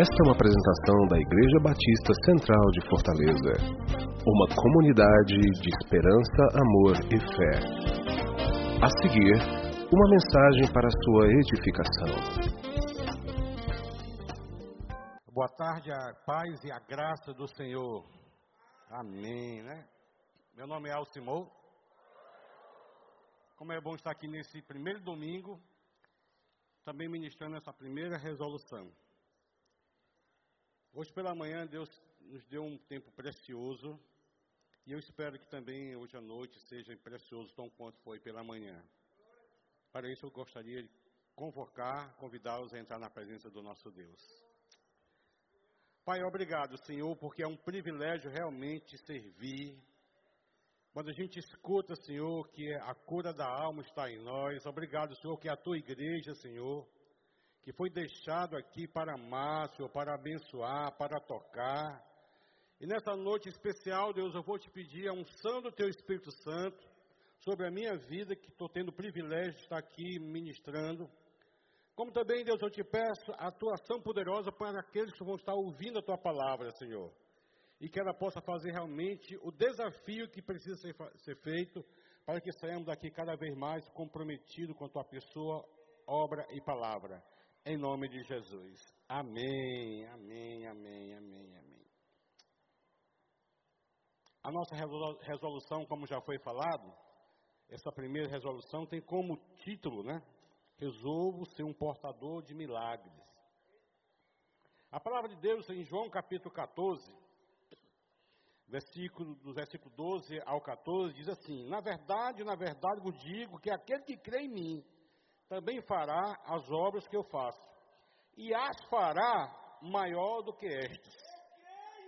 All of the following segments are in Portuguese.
Esta é uma apresentação da Igreja Batista Central de Fortaleza. Uma comunidade de esperança, amor e fé. A seguir, uma mensagem para sua edificação. Boa tarde, a paz e a graça do Senhor. Amém, né? Meu nome é Alcimou. Como é bom estar aqui nesse primeiro domingo, também ministrando essa primeira resolução. Hoje pela manhã Deus nos deu um tempo precioso e eu espero que também hoje à noite seja precioso tão quanto foi pela manhã. Para isso eu gostaria de convocar, convidá-los a entrar na presença do nosso Deus. Pai, obrigado, Senhor, porque é um privilégio realmente servir. Quando a gente escuta, Senhor, que a cura da alma está em nós, obrigado, Senhor, que a tua igreja, Senhor, que foi deixado aqui para amar, Senhor, para abençoar, para tocar. E nessa noite especial, Deus, eu vou te pedir a unção do Teu Espírito Santo sobre a minha vida, que estou tendo o privilégio de estar aqui ministrando. Como também, Deus, eu te peço a Tua ação poderosa para aqueles que vão estar ouvindo a Tua palavra, Senhor. E que ela possa fazer realmente o desafio que precisa ser, ser feito para que saiamos daqui cada vez mais comprometidos com a Tua pessoa, obra e palavra em nome de Jesus. Amém, amém, amém, amém, amém. A nossa resolução, como já foi falado, essa primeira resolução tem como título, né? Resolvo ser um portador de milagres. A palavra de Deus em João capítulo 14, versículo, do versículo 12 ao 14, diz assim: Na verdade, na verdade vos digo que aquele que crê em mim, também fará as obras que eu faço, e as fará maior do que estas,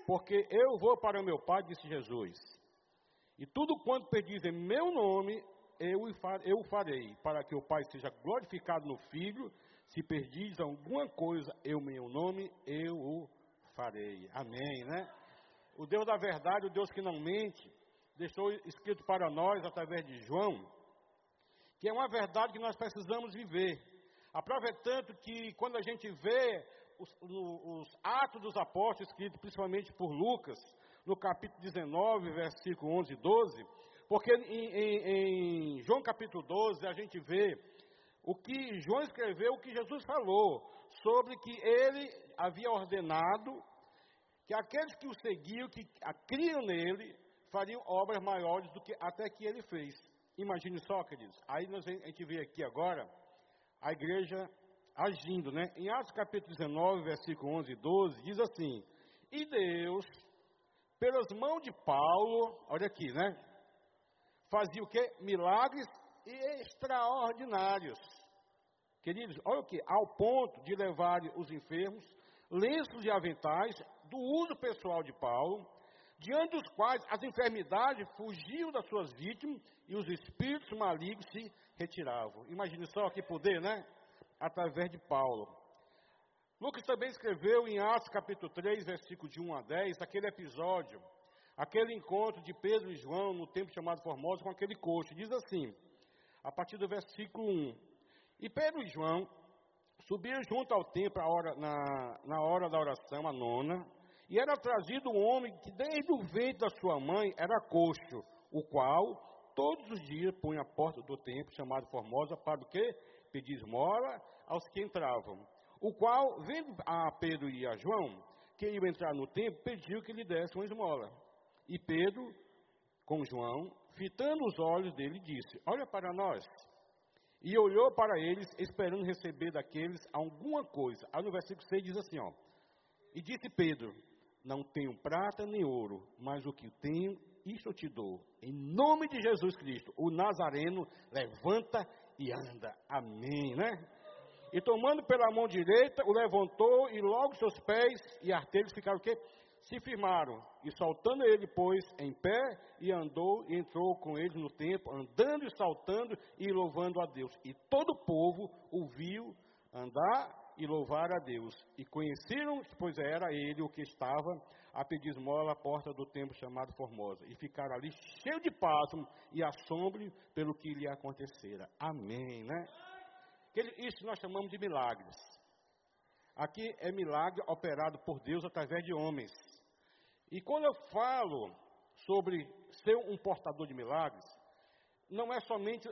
porque eu vou para o meu Pai, disse Jesus, e tudo quanto pedis em meu nome, eu o farei, para que o Pai seja glorificado no Filho, se perdis alguma coisa em meu nome, eu o farei. Amém, né? O Deus da verdade, o Deus que não mente, deixou escrito para nós através de João, que é uma verdade que nós precisamos viver. A prova é tanto que quando a gente vê os, os Atos dos Apóstolos, escritos principalmente por Lucas, no capítulo 19, versículo 11 e 12, porque em, em, em João capítulo 12 a gente vê o que João escreveu, o que Jesus falou, sobre que ele havia ordenado que aqueles que o seguiam, que criam nele, fariam obras maiores do que até que ele fez. Imagine só, queridos. Aí nós, a gente vê aqui agora a igreja agindo, né? Em Atos capítulo 19, versículo 11 e 12, diz assim: E Deus, pelas mãos de Paulo, olha aqui, né? Fazia o quê? Milagres extraordinários. Queridos, olha o que? Ao ponto de levar os enfermos, lenços e aventais, do uso pessoal de Paulo, diante dos quais as enfermidades fugiam das suas vítimas e os espíritos malignos se retiravam. Imagine só que poder, né? Através de Paulo. Lucas também escreveu em Atos capítulo 3, versículo de 1 a 10, aquele episódio, aquele encontro de Pedro e João no tempo chamado Formosa com aquele coxo. Diz assim, a partir do versículo 1. E Pedro e João subiram junto ao templo na, na hora da oração, a nona, e era trazido um homem que desde o ventre da sua mãe era coxo, o qual todos os dias punha a porta do templo, chamado Formosa, para o quê? Pedir esmola aos que entravam. O qual, vendo a Pedro e a João, que iam entrar no templo, pediu que lhe desse uma esmola. E Pedro, com João, fitando os olhos dele, disse: Olha para nós. E olhou para eles, esperando receber daqueles alguma coisa. Aí no versículo 6 diz assim: ó, E disse Pedro: não tenho prata nem ouro, mas o que tenho, isto eu te dou. Em nome de Jesus Cristo, o Nazareno levanta e anda. Amém, né? E tomando pela mão direita, o levantou e logo seus pés e artelhos ficaram o quê? Se firmaram. E saltando ele, pois, em pé, e andou e entrou com eles no templo, andando e saltando e louvando a Deus. E todo o povo o viu andar e louvar a Deus. E conheceram, pois era ele o que estava a pedir esmola à porta do templo chamado Formosa. E ficaram ali cheios de pasmo e assombro pelo que lhe acontecera. Amém, né? Isso nós chamamos de milagres. Aqui é milagre operado por Deus através de homens. E quando eu falo sobre ser um portador de milagres, não é somente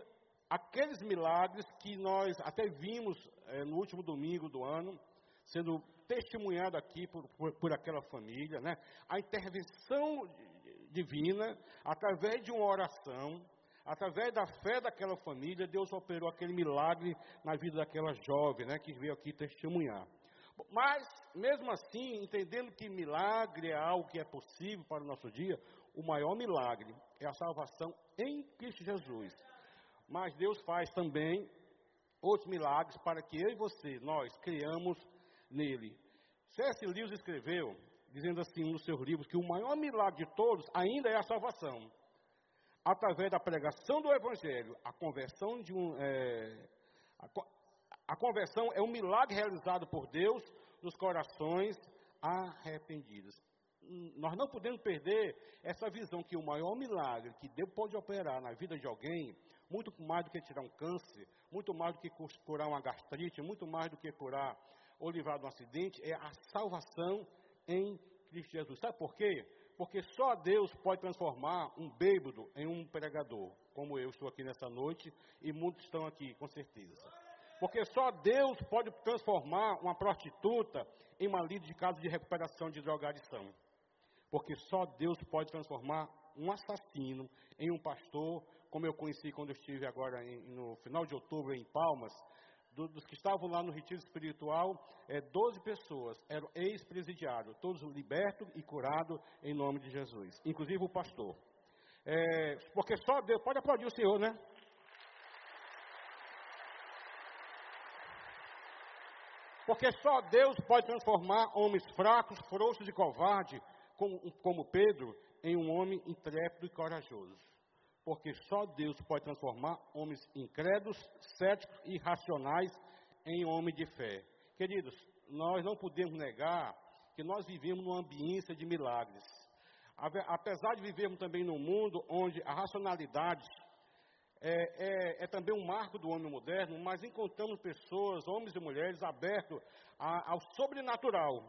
aqueles milagres que nós até vimos é, no último domingo do ano, sendo testemunhado aqui por, por, por, aquela família, né? A intervenção divina, através de uma oração, através da fé daquela família, Deus operou aquele milagre na vida daquela jovem, né? Que veio aqui testemunhar. Mas, mesmo assim, entendendo que milagre é algo que é possível para o nosso dia, o maior milagre é a salvação em Cristo Jesus. Mas Deus faz também outros milagres para que eu e você, nós, criamos nele. C.S. Lewis escreveu, dizendo assim nos seus livros, que o maior milagre de todos ainda é a salvação. Através da pregação do Evangelho, a conversão de um. É, a, a conversão é um milagre realizado por Deus nos corações arrependidos. Nós não podemos perder essa visão que o maior milagre que Deus pode operar na vida de alguém, muito mais do que tirar um câncer, muito mais do que curar uma gastrite, muito mais do que curar ou livrar de um acidente, é a salvação em Cristo Jesus. Sabe por quê? Porque só Deus pode transformar um bêbado em um pregador, como eu estou aqui nessa noite e muitos estão aqui, com certeza. Porque só Deus pode transformar uma prostituta em uma líder de casa de recuperação de drogadição. Porque só Deus pode transformar um assassino em um pastor, como eu conheci quando eu estive agora em, no final de outubro em Palmas, do, dos que estavam lá no retiro espiritual, é, 12 pessoas eram ex-presidiários, todos libertos e curados em nome de Jesus, inclusive o pastor. É, porque só Deus, pode aplaudir o Senhor, né? Porque só Deus pode transformar homens fracos, frouxos e covardes, como, como Pedro, em um homem intrépido e corajoso. Porque só Deus pode transformar homens incrédulos, céticos e irracionais em homens de fé. Queridos, nós não podemos negar que nós vivemos numa ambiência de milagres. Apesar de vivermos também num mundo onde a racionalidade é, é, é, também um marco do homem moderno, mas encontramos pessoas, homens e mulheres, abertos a, ao sobrenatural.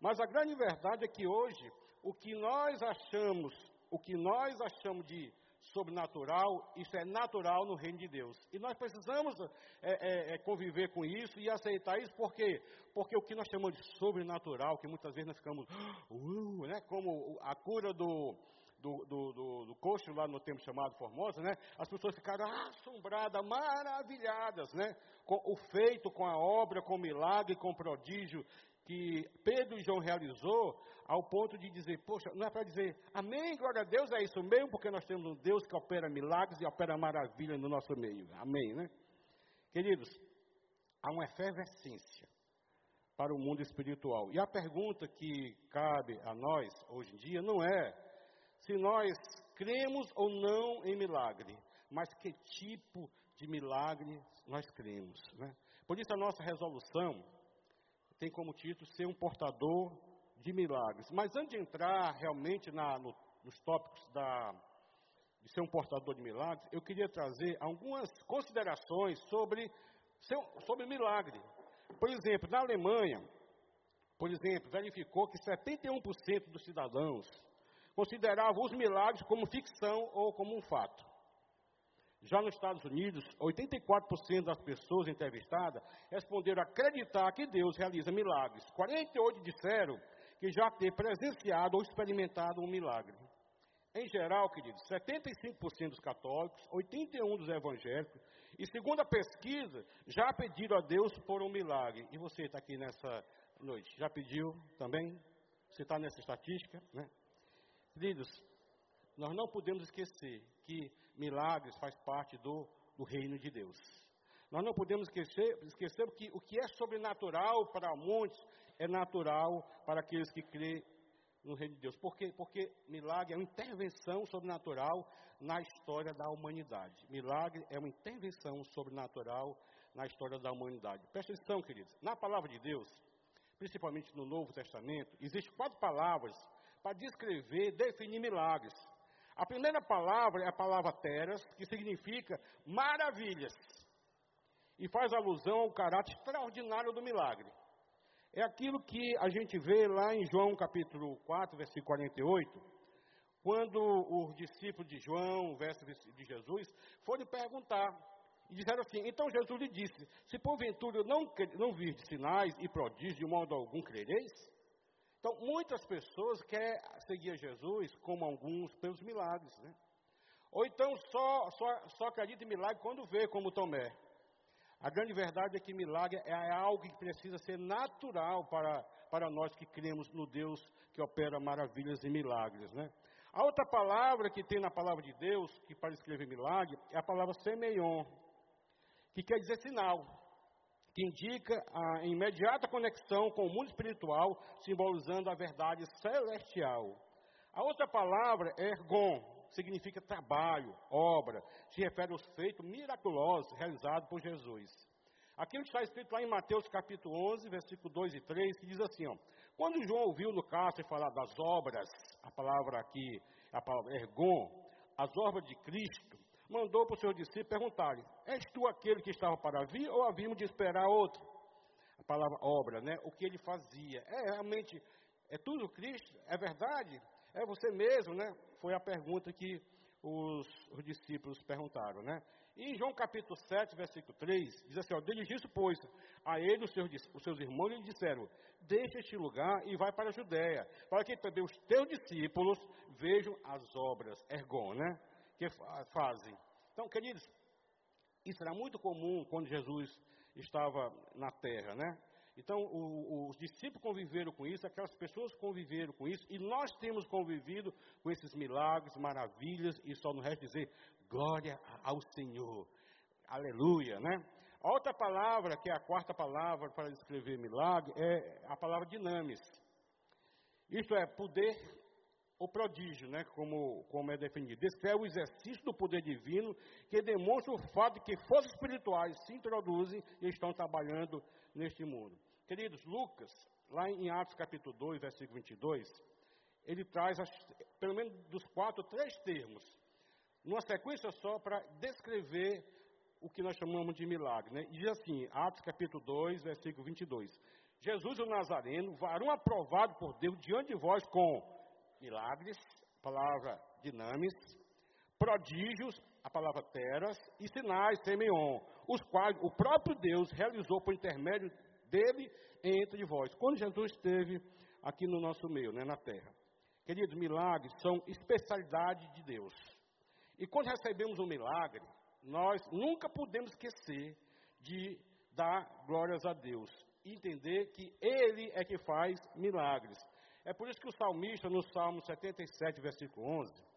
Mas a grande verdade é que hoje, o que nós achamos, o que nós achamos de sobrenatural, isso é natural no reino de Deus. E nós precisamos é, é, é conviver com isso e aceitar isso, por quê? Porque o que nós chamamos de sobrenatural, que muitas vezes nós ficamos, uh, né, como a cura do, do, do, do, do coxo lá no tempo chamado Formosa, né? As pessoas ficaram assombradas, maravilhadas, né? Com o feito, com a obra, com o milagre, com o prodígio que Pedro e João realizou, ao ponto de dizer, poxa, não é para dizer, amém, glória a Deus, é isso mesmo, porque nós temos um Deus que opera milagres e opera maravilha no nosso meio. Amém, né? Queridos, há uma efervescência para o mundo espiritual. E a pergunta que cabe a nós hoje em dia não é se nós cremos ou não em milagre, mas que tipo de milagre nós cremos. Né? Por isso a nossa resolução tem como título ser um portador de milagres. Mas antes de entrar realmente na, no, nos tópicos da, de ser um portador de milagres, eu queria trazer algumas considerações sobre, sobre milagre. Por exemplo, na Alemanha, por exemplo, verificou que 71% dos cidadãos consideravam os milagres como ficção ou como um fato. Já nos Estados Unidos, 84% das pessoas entrevistadas responderam acreditar que Deus realiza milagres. 48% disseram que já ter presenciado ou experimentado um milagre. Em geral, queridos, 75% dos católicos, 81% dos evangélicos, e segundo a pesquisa, já pediram a Deus por um milagre. E você está aqui nessa noite, já pediu também? Você está nessa estatística, né? Queridos, nós não podemos esquecer que milagres faz parte do, do reino de Deus. Nós não podemos esquecer, esquecer que o que é sobrenatural para muitos é natural para aqueles que crêem no reino de Deus. Por quê? Porque milagre é uma intervenção sobrenatural na história da humanidade. Milagre é uma intervenção sobrenatural na história da humanidade. Presta atenção, queridos. Na palavra de Deus, principalmente no Novo Testamento, existem quatro palavras para descrever, definir milagres. A primeira palavra é a palavra teras, que significa maravilhas, e faz alusão ao caráter extraordinário do milagre. É aquilo que a gente vê lá em João capítulo 4, versículo 48, quando os discípulos de João, verso de Jesus, foram perguntar. E disseram assim: Então Jesus lhe disse: Se porventura não, não vir sinais e prodígios, de modo algum crereis? Então, muitas pessoas querem seguir Jesus, como alguns, pelos milagres, né? Ou então só, só, só acredita em milagre quando vê, como Tomé. A grande verdade é que milagre é algo que precisa ser natural para, para nós que cremos no Deus que opera maravilhas e milagres, né? A outra palavra que tem na palavra de Deus, que para escrever milagre, é a palavra semeion, que quer dizer sinal, que indica a imediata conexão com o mundo espiritual, simbolizando a verdade celestial. A outra palavra é ergon, significa trabalho, obra, se refere aos feitos miraculosos realizados por Jesus. Aquilo que está escrito lá em Mateus capítulo 11, versículo 2 e 3, que diz assim, ó, quando João ouviu no cárcere falar das obras, a palavra aqui, a palavra ergon, as obras de Cristo, mandou para os seus discípulos perguntarem, és tu aquele que estava para vir ou havíamos de esperar outro? A palavra obra, né? O que ele fazia. É realmente, é tudo Cristo? É verdade? É você mesmo, né? Foi a pergunta que os, os discípulos perguntaram, né? E em João capítulo 7, versículo 3, diz assim, ó, dirigiu-se, pois, a ele os seus, os seus irmãos lhe disseram, deixa este lugar e vai para a Judéia, para que também os teus discípulos vejam as obras, ergon, né? Que fazem. Então, queridos, isso era muito comum quando Jesus estava na terra, né? Então, o, os discípulos conviveram com isso, aquelas pessoas conviveram com isso, e nós temos convivido com esses milagres, maravilhas, e só nos resta dizer glória ao Senhor. Aleluia, né? A outra palavra, que é a quarta palavra para descrever milagre, é a palavra dinamis. Isto é, poder ou prodígio, né, como, como é definido. Descreve o exercício do poder divino que demonstra o fato de que forças espirituais se introduzem e estão trabalhando neste mundo. Queridos, Lucas, lá em Atos capítulo 2, versículo 22, ele traz pelo menos dos quatro, três termos, numa sequência só para descrever o que nós chamamos de milagre. Né? Diz assim, Atos capítulo 2, versículo 22. Jesus o Nazareno, varão aprovado por Deus diante de vós com milagres, palavra dinamis, prodígios, a palavra teras, e sinais, semeion, os quais o próprio Deus realizou por intermédio dele entre vós. Quando Jesus esteve aqui no nosso meio, né, na terra. Queridos, milagres são especialidade de Deus. E quando recebemos um milagre, nós nunca podemos esquecer de dar glórias a Deus. E entender que Ele é que faz milagres. É por isso que o salmista, no Salmo 77, versículo 11,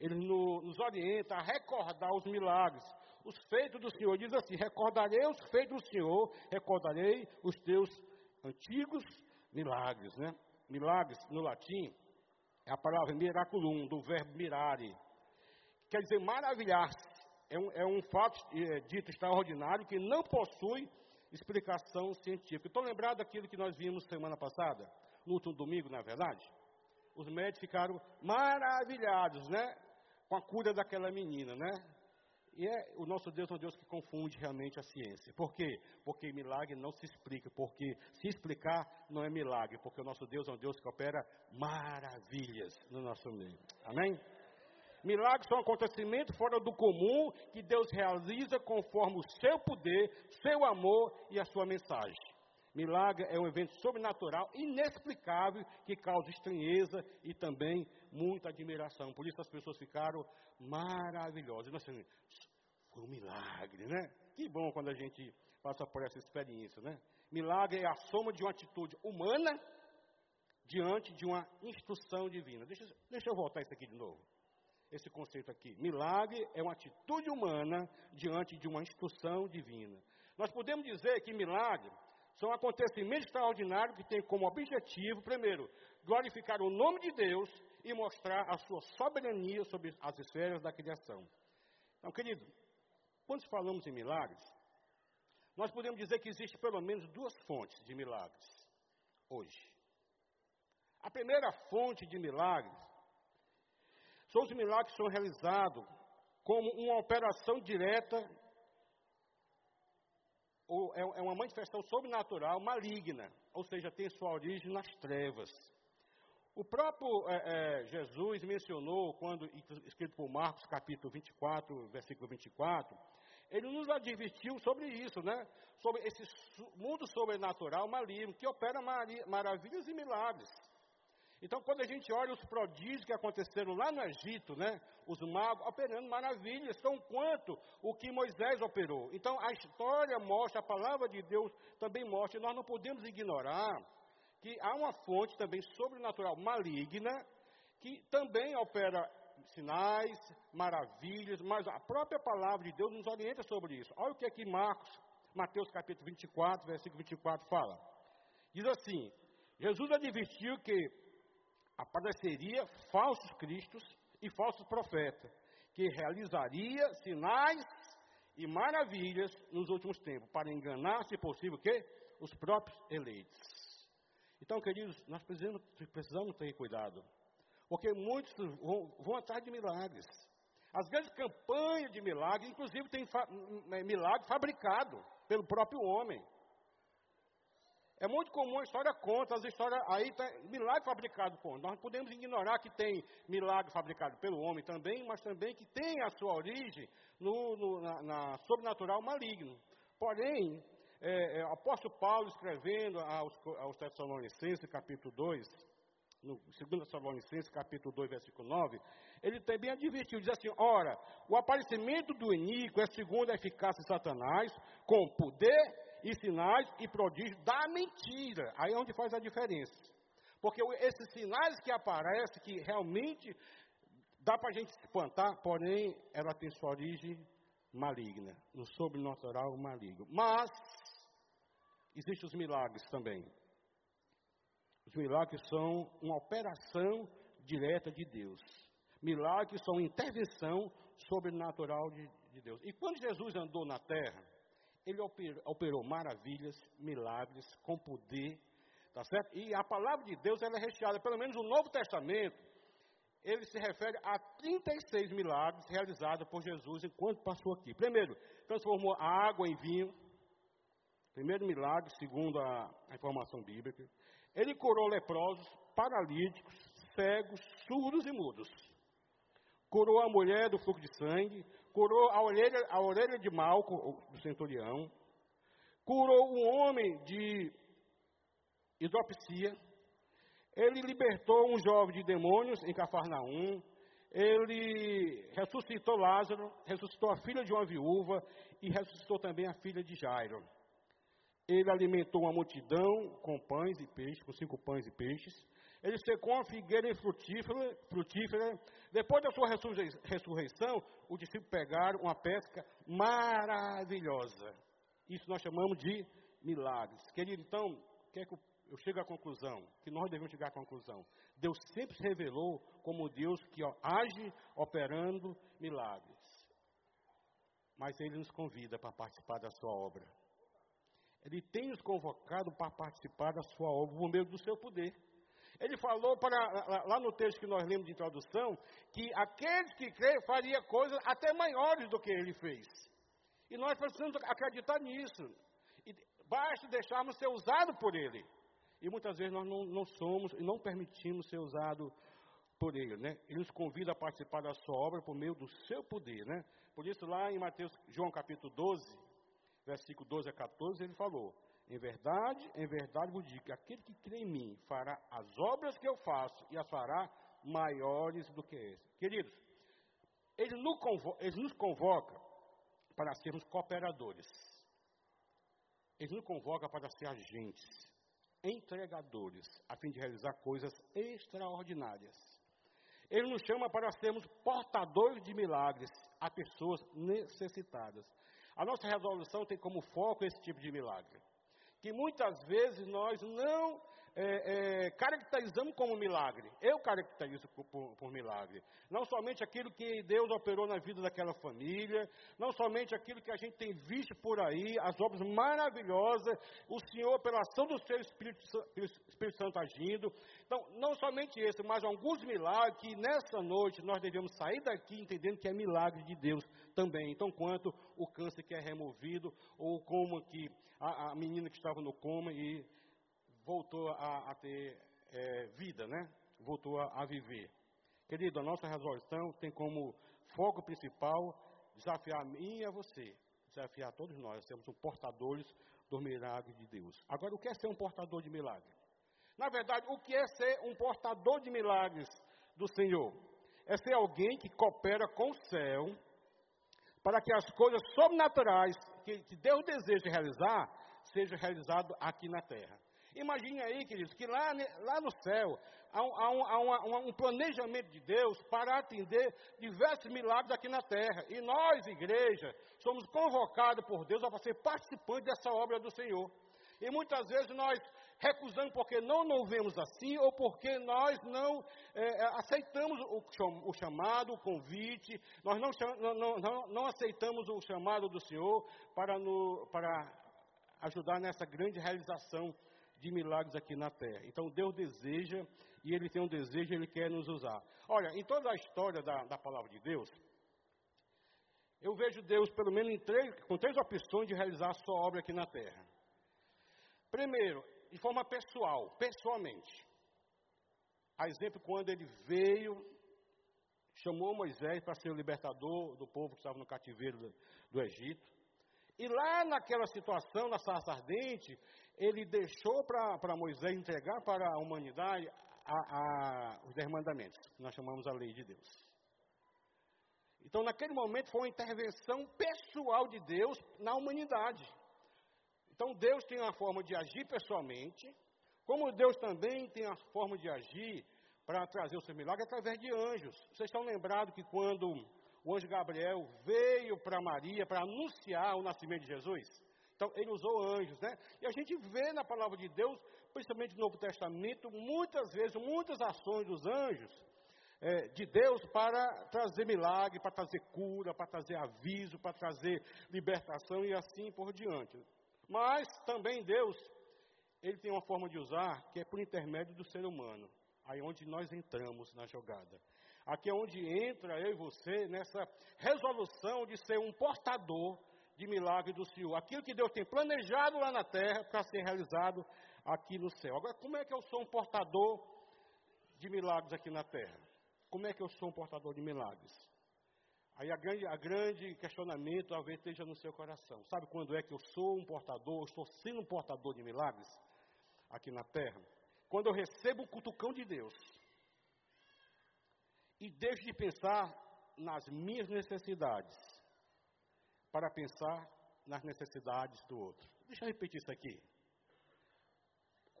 ele nos orienta a recordar os milagres os feitos do Senhor. Diz assim: recordarei os feitos do Senhor, recordarei os teus antigos milagres. Né? Milagres, no latim, é a palavra miraculum, do verbo mirare. Quer dizer, maravilhar-se. É um, é um fato é, dito extraordinário que não possui explicação científica. Estou lembrado daquilo que nós vimos semana passada, no último domingo, na verdade? Os médicos ficaram maravilhados, né? Com a cura daquela menina, né? E é, o nosso Deus é um Deus que confunde realmente a ciência. Por quê? Porque milagre não se explica. Porque se explicar, não é milagre. Porque o nosso Deus é um Deus que opera maravilhas no nosso meio. Amém? Milagres são acontecimentos fora do comum que Deus realiza conforme o seu poder, seu amor e a sua mensagem. Milagre é um evento sobrenatural, inexplicável, que causa estranheza e também muita admiração. Por isso as pessoas ficaram maravilhosas. Nós, assim, foi um milagre, né? Que bom quando a gente passa por essa experiência, né? Milagre é a soma de uma atitude humana diante de uma instrução divina. Deixa, deixa eu voltar isso aqui de novo. Esse conceito aqui. Milagre é uma atitude humana diante de uma instrução divina. Nós podemos dizer que milagre são acontecimentos extraordinários que têm como objetivo, primeiro, glorificar o nome de Deus e mostrar a sua soberania sobre as esferas da criação. Então, querido, quando falamos em milagres, nós podemos dizer que existe pelo menos duas fontes de milagres hoje. A primeira fonte de milagres são os milagres que são realizados como uma operação direta é, é uma manifestação sobrenatural maligna, ou seja, tem sua origem nas trevas. O próprio é, é, Jesus mencionou, quando escrito por Marcos, capítulo 24, versículo 24, ele nos advertiu sobre isso, né? Sobre esse mundo sobrenatural maligno que opera maravilhas e milagres. Então, quando a gente olha os prodígios que aconteceram lá no Egito, né, os magos operando maravilhas, tão quanto o que Moisés operou. Então, a história mostra, a palavra de Deus também mostra, e nós não podemos ignorar que há uma fonte também sobrenatural maligna, que também opera sinais, maravilhas, mas a própria palavra de Deus nos orienta sobre isso. Olha o que aqui Marcos, Mateus capítulo 24, versículo 24 fala. Diz assim: Jesus advertiu que apareceria falsos cristos e falsos profetas, que realizaria sinais e maravilhas nos últimos tempos, para enganar, se possível, os próprios eleitos. Então, queridos, nós precisamos, precisamos ter cuidado, porque muitos vão, vão atrás de milagres. As grandes campanhas de milagres, inclusive, tem fa é, milagre fabricado pelo próprio homem. É muito comum a história conta, as histórias aí tá milagre fabricado por Nós podemos ignorar que tem milagre fabricado pelo homem também, mas também que tem a sua origem no, no, na, na, sobrenatural maligno. Porém, é, é, o apóstolo Paulo escrevendo aos, aos Tessalonicenses, capítulo 2, no 2 Tessalonicenses, capítulo 2, versículo 9, ele também advertiu, diz assim, ora, o aparecimento do iníquo é segundo a eficácia de Satanás, com poder e sinais e prodígios da mentira. Aí é onde faz a diferença. Porque esses sinais que aparecem, que realmente dá para a gente espantar, porém, ela tem sua origem maligna, no sobrenatural maligno. Mas, existem os milagres também. Os milagres são uma operação direta de Deus. Milagres são intervenção sobrenatural de, de Deus. E quando Jesus andou na terra, ele operou, operou maravilhas, milagres, com poder, tá certo? E a palavra de Deus ela é recheada, pelo menos no Novo Testamento, ele se refere a 36 milagres realizados por Jesus enquanto passou aqui. Primeiro, transformou a água em vinho. Primeiro milagre, segundo a, a informação bíblica. Ele curou leprosos, paralíticos, cegos, surdos e mudos. Curou a mulher do fluxo de sangue, curou a orelha, a orelha de Malco, do centurião, curou um homem de hidropsia, ele libertou um jovem de demônios em Cafarnaum, ele ressuscitou Lázaro, ressuscitou a filha de uma viúva e ressuscitou também a filha de Jairo. Ele alimentou uma multidão com pães e peixes, com cinco pães e peixes. Ele secou uma figueira frutífera, frutífera. Depois da sua ressurreição, os discípulos pegaram uma pesca maravilhosa. Isso nós chamamos de milagres. Querido, então, quer que eu chegue à conclusão, que nós devemos chegar à conclusão. Deus sempre se revelou como Deus que ó, age operando milagres. Mas Ele nos convida para participar da sua obra. Ele tem nos convocado para participar da sua obra por meio do seu poder. Ele falou para, lá no texto que nós lemos de introdução, que aqueles que creem faria coisas até maiores do que ele fez. E nós precisamos acreditar nisso. E basta deixarmos ser usados por ele. E muitas vezes nós não, não somos e não permitimos ser usados por ele, né? Ele nos convida a participar da sua obra por meio do seu poder, né? Por isso lá em Mateus, João capítulo 12, versículo 12 a 14, ele falou: em verdade, em verdade vos digo que aquele que crê em mim fará as obras que eu faço e as fará maiores do que esse. Queridos, ele nos convoca, para sermos cooperadores. Ele nos convoca para ser agentes, entregadores, a fim de realizar coisas extraordinárias. Ele nos chama para sermos portadores de milagres a pessoas necessitadas. A nossa resolução tem como foco esse tipo de milagre. Que muitas vezes nós não é, é, caracterizamos como milagre. Eu caracterizo por, por, milagre. Não somente aquilo que Deus operou na vida daquela família, não somente aquilo que a gente tem visto por aí, as obras maravilhosas, o Senhor, pela ação do seu Espírito, Espírito Santo agindo. Então, não somente esse, mas alguns milagres que nessa noite nós devemos sair daqui entendendo que é milagre de Deus também. Então, quanto o câncer que é removido, ou como que a, a menina que estava no coma e voltou a, a ter é, vida, né? Voltou a, a viver. Querido, a nossa resolução tem como foco principal desafiar a mim e a você, desafiar todos nós, sermos um portadores do milagre de Deus. Agora, o que é ser um portador de milagre? Na verdade, o que é ser um portador de milagres do Senhor? É ser alguém que coopera com o céu para que as coisas sobrenaturais que, que Deus deseja realizar sejam realizadas aqui na terra. Imagine aí, queridos, que lá, lá no céu há, um, há, um, há um, planejamento de Deus para atender diversos milagres aqui na terra. E nós, igreja, somos convocados por Deus para ser participantes dessa obra do Senhor. E muitas vezes nós recusamos porque não nos vemos assim ou porque nós não é, é aceitamos o, chamado, o convite, nós não, não, não, não aceitamos o chamado do Senhor para, no, para ajudar nessa grande realização de milagres aqui na terra. Então Deus deseja, e Ele tem um desejo, Ele quer nos usar. Olha, em toda a história da, da palavra de Deus, eu vejo Deus, pelo menos três, com três opções de realizar a sua obra aqui na terra. Primeiro, de forma pessoal, pessoalmente. A exemplo, quando ele veio, chamou Moisés para ser o libertador do povo que estava no cativeiro do, do Egito. E lá naquela situação, na sarça ardente, ele deixou para Moisés entregar para a humanidade a, a, os dez mandamentos, que nós chamamos a lei de Deus. Então, naquele momento, foi uma intervenção pessoal de Deus na humanidade. Então, Deus tem uma forma de agir pessoalmente, como Deus também tem a forma de agir para trazer o seu milagre através de anjos. Vocês estão lembrados que quando o anjo Gabriel veio para Maria para anunciar o nascimento de Jesus? Então, ele usou anjos, né? E a gente vê na palavra de Deus, principalmente no Novo Testamento, muitas vezes, muitas ações dos anjos é, de Deus para trazer milagre, para trazer cura, para trazer aviso, para trazer libertação e assim por diante. Mas também Deus, ele tem uma forma de usar que é por intermédio do ser humano. Aí onde nós entramos na jogada. Aqui é onde entra eu e você nessa resolução de ser um portador de milagre do Senhor. Aquilo que Deus tem planejado lá na terra para ser realizado aqui no céu. Agora, como é que eu sou um portador de milagres aqui na terra? Como é que eu sou um portador de milagres? Aí a grande, a grande questionamento talvez esteja no seu coração. Sabe quando é que eu sou um portador, estou sendo um portador de milagres aqui na terra? Quando eu recebo o cutucão de Deus e deixo de pensar nas minhas necessidades para pensar nas necessidades do outro. Deixa eu repetir isso aqui.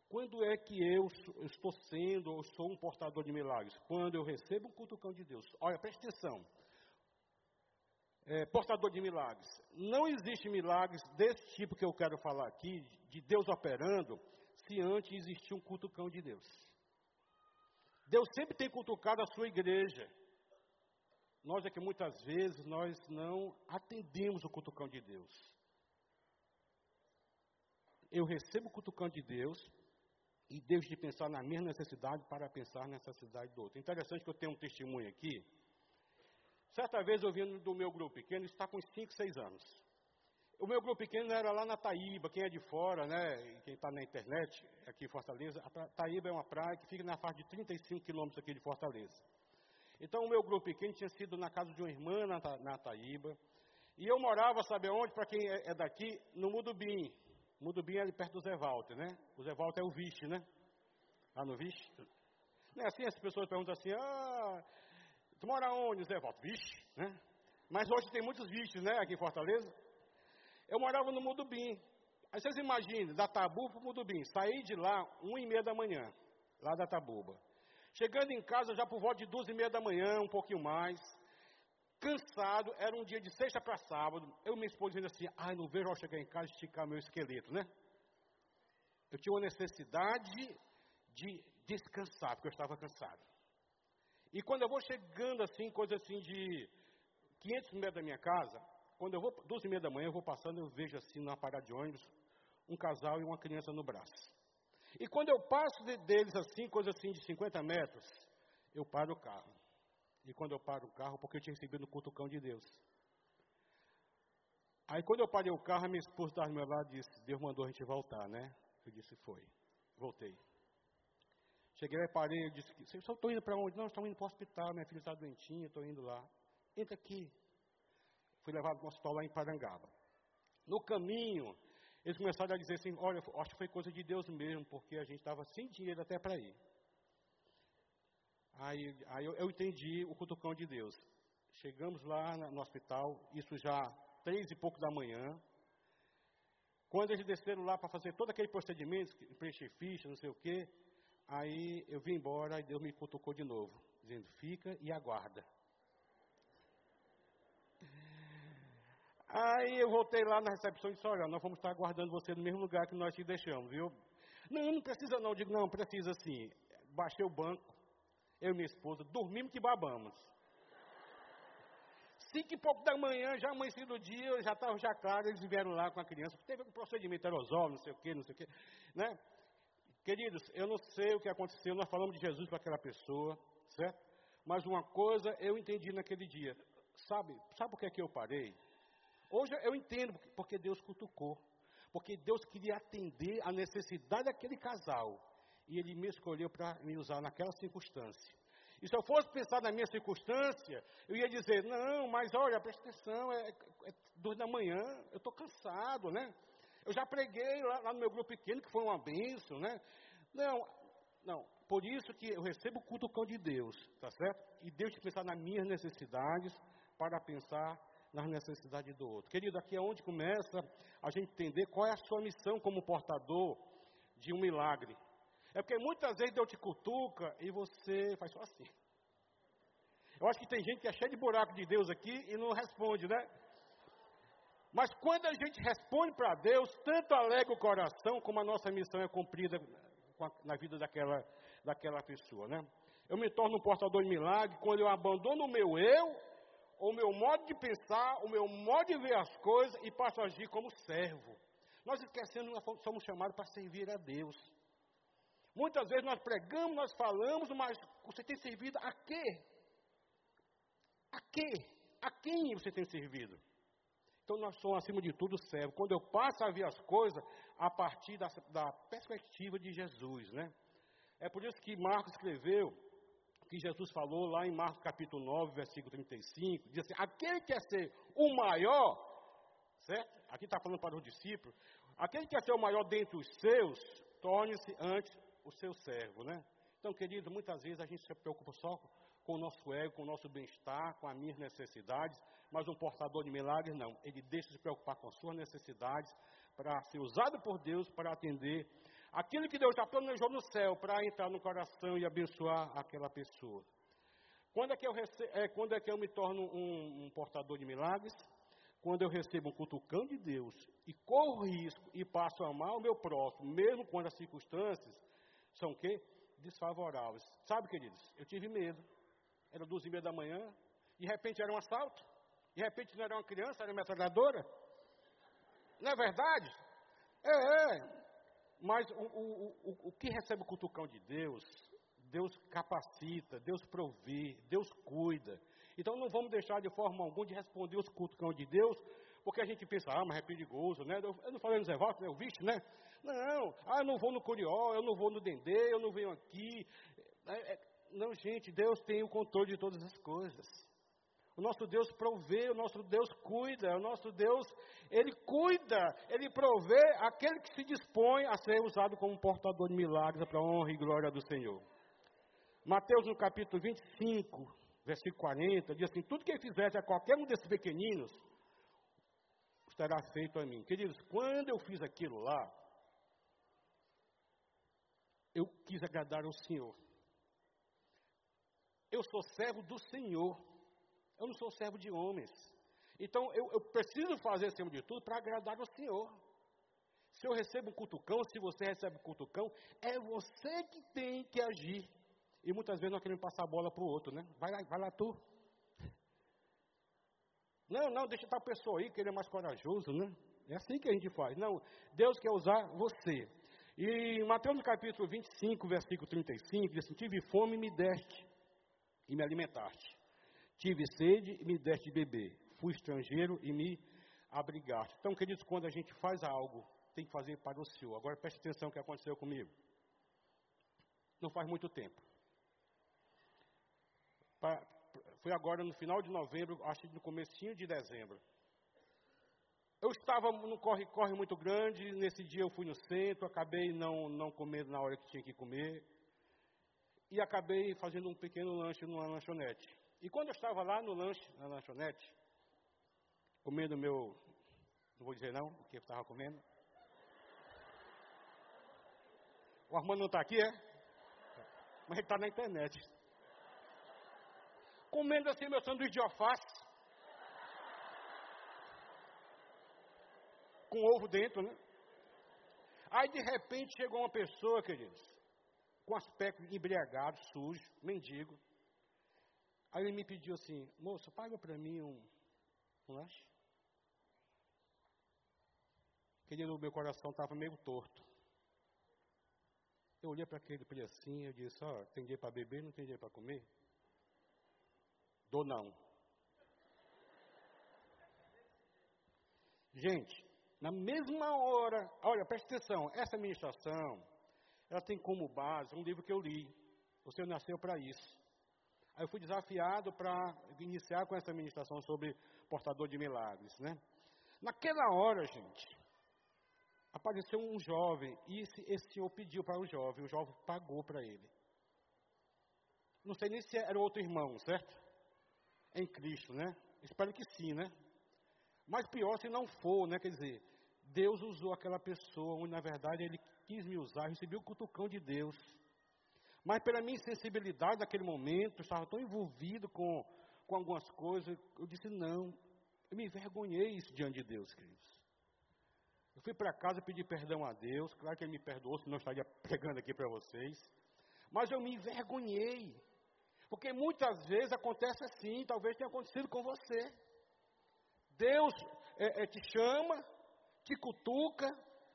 Quando é que eu estou sendo ou sou um portador de milagres? Quando eu recebo um cutucão de Deus. Olha, preste atenção. É, portador de milagres. Não existe milagres desse tipo que eu quero falar aqui, de Deus operando, se antes existir um cutucão de Deus. Deus sempre tem cutucado a sua igreja. Nós é que muitas vezes nós não atendemos o cutucão de Deus. Eu recebo o cutucão de Deus e deixo de pensar na minha necessidade para pensar na necessidade do outro. Interessante que eu tenho um testemunho aqui. Certa vez eu vim do meu grupo pequeno, está com 5, 6 anos. O meu grupo pequeno era lá na Taíba, quem é de fora, né, quem está na internet, aqui em Fortaleza, a Taíba é uma praia que fica na faixa de 35 quilômetros aqui de Fortaleza. Então, o meu grupo pequeno tinha sido na casa de uma irmã na, na Taíba. E eu morava, sabe onde? Para quem é, é, daqui, no Mudubim. Mudubim é ali perto do Zé Walter, né? O Zé Walter é o Vixe, né? Ah, no Vixe? Não é assim? As pessoas perguntam assim, ah, tu mora onde, Zé Walter? Vixe, né? Mas hoje tem muitos Viches, né, aqui em Fortaleza. Eu morava no Mudubim. Aí vocês imaginem, da Tabuba para o Mudubim. Saí de lá, uma e meia da manhã, lá da Tabuba. Chegando em casa já por volta de duas e meia da manhã, um pouquinho mais, cansado, era um dia de sexta para sábado, eu e minha esposa dizendo assim, ai, não vejo ao chegar em casa esticar meu esqueleto, né? Eu tinha uma necessidade de descansar, porque eu estava cansado. E quando eu vou chegando assim, coisa assim de 500 metros da minha casa, quando eu vou, duas e meia da manhã, eu vou passando, eu vejo assim, numa parada de ônibus, um casal e uma criança no braço. E quando eu passo de, deles assim, coisa assim de 50 metros, eu paro o carro. E quando eu paro o carro, porque eu tinha recebido o cutucão de Deus. Aí quando eu parei o carro, a minha esposa estava do meu lado e disse, Deus mandou a gente voltar, né? Eu disse, foi. Voltei. Cheguei lá e parei, eu disse, vocês estão indo para onde? Não, estamos indo para o hospital, minha filha está doentinha, estou indo lá. Entra aqui. Fui levado para o hospital lá em Parangaba. No caminho, eles começaram a dizer assim, olha, acho que foi coisa de Deus mesmo, porque a gente estava sem dinheiro até para ir. Aí, aí eu, eu, entendi o cutucão de Deus. Chegamos lá no hospital, isso já três e pouco da manhã. Quando eles desceram lá para fazer todo aquele procedimento, preencher ficha, não sei o quê, aí eu vim embora e Deus me cutucou de novo, dizendo, fica e aguarda. Aí eu voltei lá na recepção e disse, olha, nós vamos estar aguardando você no mesmo lugar que nós te deixamos, viu? Não, não precisa não. Eu digo, não, precisa sim. Baixei o banco, eu e minha esposa, dormimos que babamos. Cinco e pouco da manhã, já amanhecido o dia, já estava já claro, eles vieram lá com a criança. Teve um procedimento aerosol, não sei o quê, não sei o quê. Né? Queridos, eu não sei o que aconteceu, nós falamos de Jesus para aquela pessoa, certo? Mas uma coisa eu entendi naquele dia. Sabe, sabe por que, é que eu parei? Hoje eu entendo porque Deus cutucou. Porque Deus queria atender a necessidade daquele casal e ele me escolheu para me usar naquela circunstância. E se eu fosse pensar na minha circunstância, eu ia dizer, não, mas olha, presta atenção, é, é duas da manhã, eu estou cansado, né? Eu já preguei lá, lá, no meu grupo pequeno, que foi uma bênção, né? Não, não, por isso que eu recebo o cutucão de Deus, tá certo? E Deus tem que pensar nas minhas necessidades para pensar nas necessidades do outro. Querido, aqui é onde começa a gente entender qual é a sua missão como portador de um milagre. É porque muitas vezes Deus te cutuca e você faz só assim. Eu acho que tem gente que é cheia de buraco de Deus aqui e não responde, né? Mas quando a gente responde para Deus, tanto alegra o coração como a nossa missão é cumprida na vida daquela, daquela pessoa, né? Eu me torno um portador de milagre quando eu abandono o meu eu, o meu modo de pensar, o meu modo de ver as coisas e passo a agir como servo. Nós esquecendo, nós somos chamados para servir a Deus. Muitas vezes nós pregamos, nós falamos, mas você tem servido a quê? A quê? A quem você tem servido? Então nós somos, acima de tudo, servos. Quando eu passo a ver as coisas a partir da, da perspectiva de Jesus, né? É por isso que Marcos escreveu, que Jesus falou lá em Marcos capítulo 9, versículo 35, diz assim, aquele que quer ser o maior, certo? Aqui está falando para os discípulos, aquele que quer ser o maior dentre os seus, torne-se antes o seu servo, né? Então, querido, muitas vezes a gente se preocupa só com o nosso ego, com o nosso bem-estar, com as minhas necessidades, mas um portador de milagres não. Ele deixa de se preocupar com as suas necessidades para ser usado por Deus para atender aquilo que Deus já planejou no céu para entrar no coração e abençoar aquela pessoa. Quando é que eu, é, quando é que eu me torno um, um portador de milagres? Quando eu recebo um cutucão de Deus e corro risco e passo a amar o meu próximo, mesmo quando as circunstâncias são quê? Desfavoráveis. Sabe, queridos, eu tive medo. Era duas e meia da manhã, de repente era um assalto, de repente não era uma criança, era uma metralhadora. Não é verdade? É, é. Mas o, o, o, o que recebe o cutucão de Deus, Deus capacita, Deus provê, Deus cuida. Então não vamos deixar de forma alguma de responder os cutucão de Deus, porque a gente pensa, ah, mas é perigoso, né? Eu não falei no Zé Walter, né? O visto, né? Não, ah, eu não vou no Curió, eu não vou no Dendê, eu não venho aqui. É, é, não, gente, Deus tem o controle de todas as coisas. O nosso Deus provê, o nosso Deus cuida, o nosso Deus, Ele cuida, Ele provê aquele que se dispõe a ser usado como portador de milagres para a honra e glória do Senhor. Mateus no capítulo 25, versículo 40, diz assim: Tudo que fizesse a qualquer um desses pequeninos, estará feito a mim. Queridos, quando eu fiz aquilo lá, eu quis agradar ao Senhor. Eu sou servo do Senhor. Eu não sou servo de homens. Então eu, eu preciso fazer acima de tudo para agradar ao Senhor. Se eu recebo um cutucão, se você recebe um cutucão, é você que tem que agir. E muitas vezes nós queremos passar a bola para o outro, né? Vai lá, vai lá tu. Não, não, deixa tal pessoa aí, que ele é mais corajoso, né? É assim que a gente faz. Não, Deus quer usar você. E em Mateus capítulo 25, versículo 35, diz assim: Tive fome e me deste, e me alimentaste. Tive sede e me deste de beber. Fui estrangeiro e me abrigar-te. Então, queridos, quando a gente faz algo, tem que fazer para o Senhor. Agora preste atenção no que aconteceu comigo. Não faz muito tempo. foi agora no final de novembro, acho que no comecinho de dezembro. Eu estava num corre-corre muito grande, nesse dia eu fui no centro, acabei não, não comendo na hora que tinha que comer, e acabei fazendo um pequeno lanche numa lanchonete. E quando eu estava lá no lanche, na lanchonete, comendo meu, não vou dizer não, o que eu estava comendo. O Armando não está aqui, é? Mas ele está na internet. Comendo assim meu sanduíche de alface. com ovo dentro, né? Aí de repente chegou uma pessoa, queridos, com aspecto embriagado, sujo, mendigo. Aí ele me pediu assim, moço, paga para mim um, um lanche. Querido, meu coração estava meio torto. Eu olhei para aquele assim, eu disse, ó, oh, tem dinheiro para beber, não tem dinheiro para comer? Dou não. Gente, na mesma hora, olha, preste atenção, essa ministração, ela tem como base um livro que eu li. Você nasceu para isso. Aí eu fui desafiado para iniciar com essa ministração sobre portador de milagres, né? Naquela hora, gente, apareceu um jovem e esse, esse senhor pediu para o jovem, o jovem pagou para ele. Não sei nem se era outro irmão, certo? Em Cristo, né? Espero que sim, né? Mas pior se não for, né? Quer dizer, Deus usou aquela pessoa, onde na verdade ele quis me usar, recebi o cutucão de Deus. Mas pela minha insensibilidade naquele momento, eu estava tão envolvido com, com algumas coisas, eu disse não. Eu me envergonhei isso diante de Deus, queridos. Eu fui para casa pedir perdão a Deus, claro que Ele me perdoou, senão eu estaria pregando aqui para vocês. Mas eu me envergonhei. Porque muitas vezes acontece assim, talvez tenha acontecido com você. Deus é, é, te chama, te cutuca,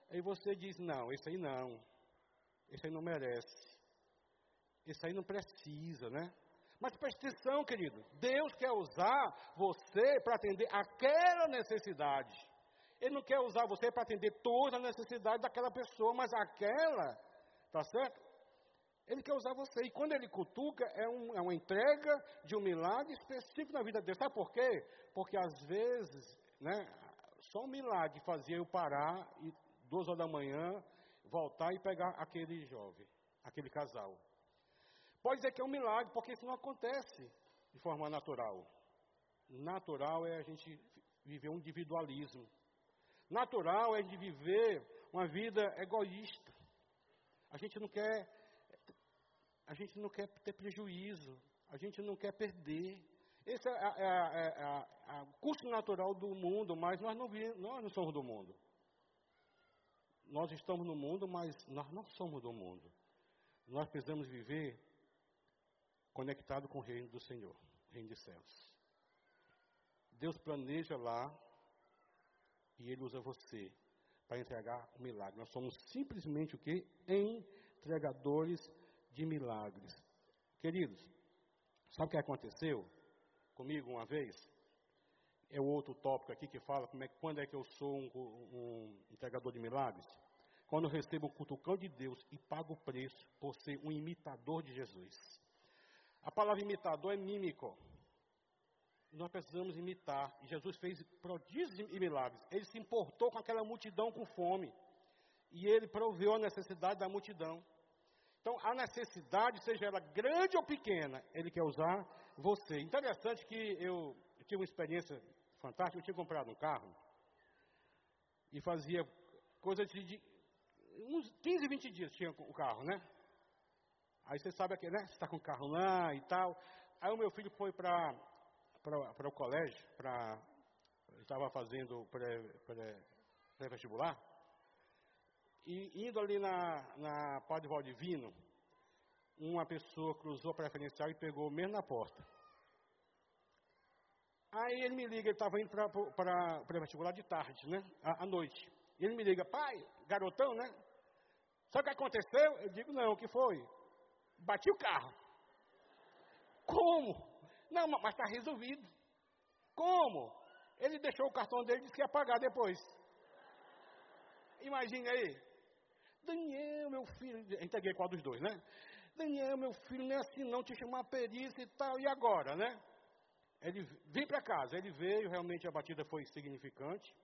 aí você diz: não, esse aí não, esse aí não merece, esse aí não precisa, né? Mas preste atenção, querido, Deus quer usar você para atender aquela necessidade. Ele não quer usar você para atender toda a necessidade daquela pessoa, mas aquela, tá certo? Ele quer usar você. E quando ele cutuca, é, um, é uma entrega de um milagre específico na vida dele. Sabe por quê? Porque às vezes, né, só um milagre fazia eu parar e duas horas da manhã voltar e pegar aquele jovem, aquele casal. Pode dizer que é um milagre, porque isso não acontece de forma natural. Natural é a gente viver um individualismo. Natural é de viver uma vida egoísta. A gente não quer a gente não quer ter prejuízo, a gente não quer perder. Esse é, é, é, é o curso natural do mundo, mas nós não, nós não somos do mundo. Nós estamos no mundo, mas nós não somos do mundo. Nós precisamos viver conectado com o reino do Senhor, o reino dos céus. Deus planeja lá e Ele usa você para entregar o milagre. Nós somos simplesmente o que? Entregadores de milagres. Queridos, sabe o que aconteceu? comigo uma vez. É o outro tópico aqui que fala como é, quando é que eu sou um, um entregador de milagres. Quando eu recebo o cutucão de Deus e pago o preço por ser um imitador de Jesus. A palavra imitador é mímico. Nós precisamos imitar. E Jesus fez prodígios e milagres. Ele se importou com aquela multidão com fome. E ele proveu a necessidade da multidão. Então, a necessidade, seja ela grande ou pequena, ele quer usar você. Interessante que eu, eu tive uma experiência fantástica. Eu tinha comprado um carro e fazia coisa de, uns 15, 20 dias tinha o carro, né? Aí você sabe que, né? Você está com o carro lá e tal. Aí o meu filho foi para o colégio, para estava fazendo pré-vestibular. Pré, e indo ali na, na Padre Valdivino, uma pessoa cruzou a preferencial e pegou mesmo na porta. Aí ele me liga, ele estava indo para vestibular de tarde, né? À, à noite. Ele me liga, pai, garotão, né? Sabe o que aconteceu? Eu digo, não, o que foi? Bati o carro. Como? Não, mas está resolvido. Como? Ele deixou o cartão dele e disse que ia pagar depois. Imagine aí. Daniel, meu filho. Entreguei qual dos dois, né? Daniel, meu filho, não é assim não, te chamar perícia e tal, e agora, né? Ele vem para casa, ele veio, realmente a batida foi significante.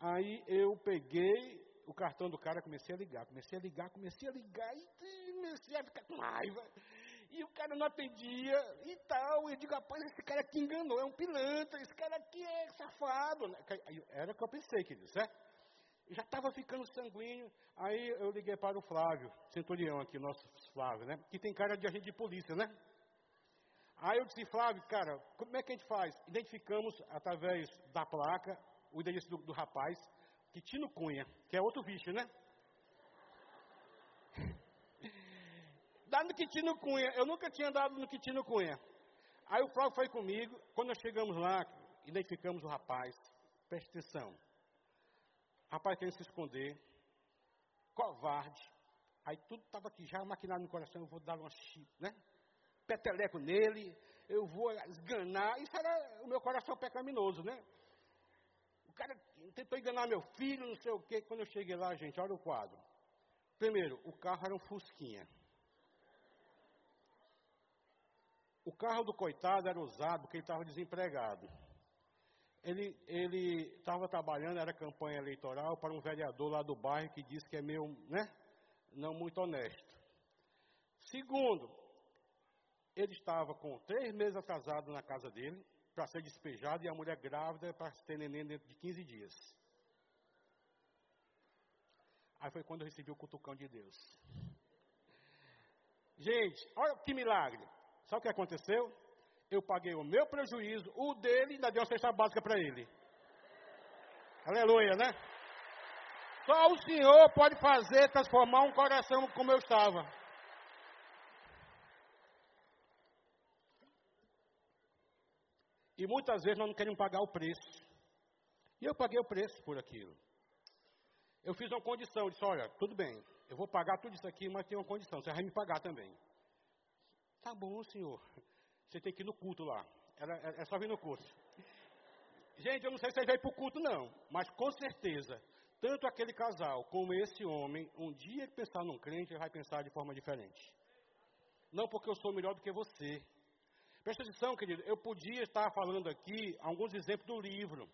Aí eu peguei o cartão do cara, comecei a ligar, comecei a ligar, comecei a ligar e comecei a ficar com raiva. E o cara não atendia e tal. E eu digo, rapaz, esse cara aqui enganou, é um pilantra, esse cara aqui é safado. Era o que eu pensei, querido, certo? já estava ficando sanguíneo. Aí eu liguei para o Flávio, centurião aqui, nosso Flávio, né? Que tem cara de agente de polícia, né? Aí eu disse, Flávio, cara, como é que a gente faz? Identificamos através da placa o endereço do, do rapaz, Tino Cunha, que é outro bicho, né? Dá no Quitino Cunha, eu nunca tinha dado no Quitino Cunha. Aí o Flávio foi comigo, quando nós chegamos lá, identificamos o rapaz, preste atenção. Rapaz querendo se esconder, covarde. Aí tudo estava aqui já maquinado no coração, eu vou dar uma chip, né? Peteleco nele, eu vou esganar. Isso era o meu coração pecaminoso, né? Cara tentou enganar meu filho, não sei o quê. Quando eu cheguei lá, gente, olha o quadro. Primeiro, o carro era um Fusquinha. O carro do coitado era usado porque ele estava desempregado ele estava trabalhando, era campanha eleitoral, para um vereador lá do bairro que disse que é meio, né, não muito honesto. Segundo, ele estava com três meses atrasado na casa dele, para ser despejado, e a mulher grávida para ter neném dentro de 15 dias. Aí foi quando eu recebi o cutucão de Deus. Gente, olha que milagre. Sabe o que aconteceu? eu paguei o meu prejuízo, o dele, e ainda dei uma cesta básica para ele. Aleluia, né? Só o Senhor pode fazer, transformar um coração como eu estava. Muitas vezes nós não queremos pagar o preço. E eu paguei o preço por aquilo. Eu fiz uma condição, eu disse, olha, tudo bem, eu vou pagar tudo isso aqui, mas tem uma condição, você vai me pagar também. Tá bom, senhor. Você tem que ir no culto lá. é só vir no culto. Gente, eu não sei se você vai para o culto, não. Mas com certeza, tanto aquele casal como esse homem, um dia que pensar num crente, ele vai pensar de forma diferente. Não porque eu sou melhor do que você. Presta atenção, querido. Eu podia estar falando aqui alguns exemplos do livro.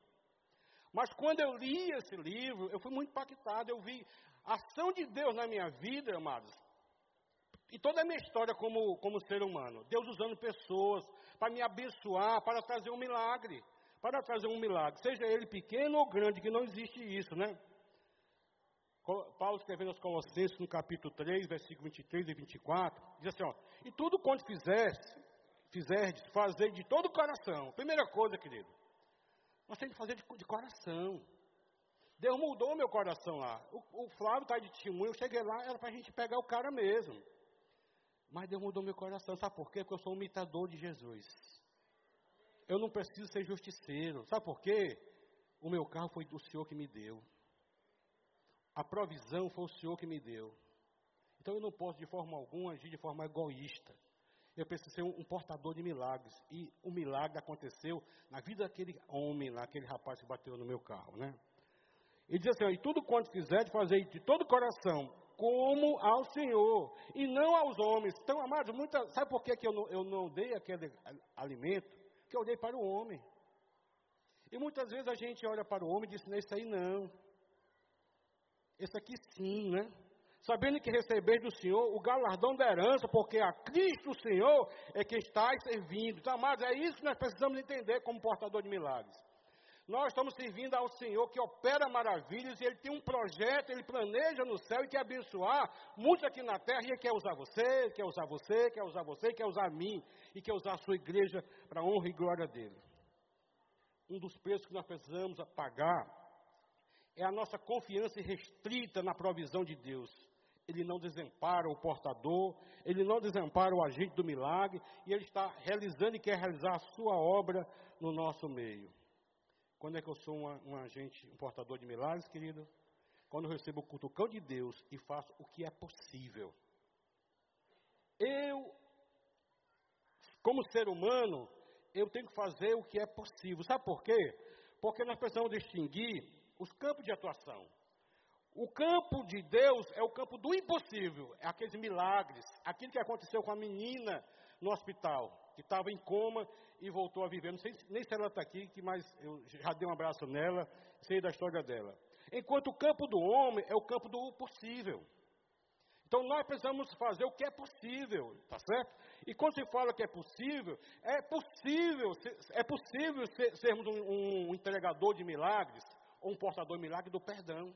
Mas quando eu li esse livro, eu fui muito impactado. Eu vi a ação de Deus na minha vida, amados, e toda a minha história como, como ser humano, Deus usando pessoas para me abençoar, para trazer um milagre. Para trazer um milagre, seja ele pequeno ou grande, que não existe isso, né? Paulo escrevendo aos Colossenses no capítulo 3, versículo 23 e 24, diz assim: ó, E tudo quanto fizesse, fizerdes, fazer de todo o coração. Primeira coisa, querido, nós temos que fazer de, de coração. Deus mudou meu coração lá. O, o Flávio está de testemunho, eu cheguei lá, era para a gente pegar o cara mesmo. Mas Deus mudou meu coração. Sabe por quê? Porque eu sou um imitador de Jesus. Eu não preciso ser justiceiro. Sabe por quê? O meu carro foi do Senhor que me deu. A provisão foi o Senhor que me deu. Então eu não posso de forma alguma agir de forma egoísta. Eu preciso ser um, portador de milagres. E o milagre aconteceu na vida daquele homem lá, aquele rapaz que bateu no meu carro, né? Ele diz assim: e tudo quanto fizer, de fazer de todo o coração, como ao Senhor e não aos homens. Então, amados, muita, sabe por que, que eu, não, eu não dei aquele alimento? Que eu dei para o homem. E muitas vezes a gente olha para o homem e diz: não, isso aí não. Esse aqui sim, né? Sabendo que receber do Senhor o galardão da herança, porque a Cristo o Senhor é que está servindo. Então, amados, é isso que nós precisamos entender como portador de milagres. Nós estamos servindo ao Senhor que opera maravilhas e Ele tem um projeto, Ele planeja no céu e quer abençoar muitos aqui na terra e Ele quer usar você, quer usar você, quer usar você, quer usar mim e quer usar a sua igreja para a honra e glória dEle. Um dos preços que nós precisamos pagar é a nossa confiança restrita na provisão de Deus. Ele não desampara o portador, ele não desampara o agente do milagre, e ele está realizando e quer realizar a sua obra no nosso meio. Quando é que eu sou uma, um agente, um portador de milagres, querido? Quando eu recebo o cutucão de Deus e faço o que é possível. Eu, como ser humano, eu tenho que fazer o que é possível. Sabe por quê? Porque nós precisamos distinguir os campos de atuação. O campo de Deus é o campo do impossível, é aqueles milagres, aquilo que aconteceu com a menina no hospital, que estava em coma e voltou a viver. Não sei nem se ela está aqui, mas eu já dei um abraço nela, sei da história dela. Enquanto o campo do homem é o campo do possível. Então nós precisamos fazer o que é possível, tá certo? E quando se fala que é possível, é possível, é possível sermos um, um entregador de milagres ou um portador de milagre do perdão.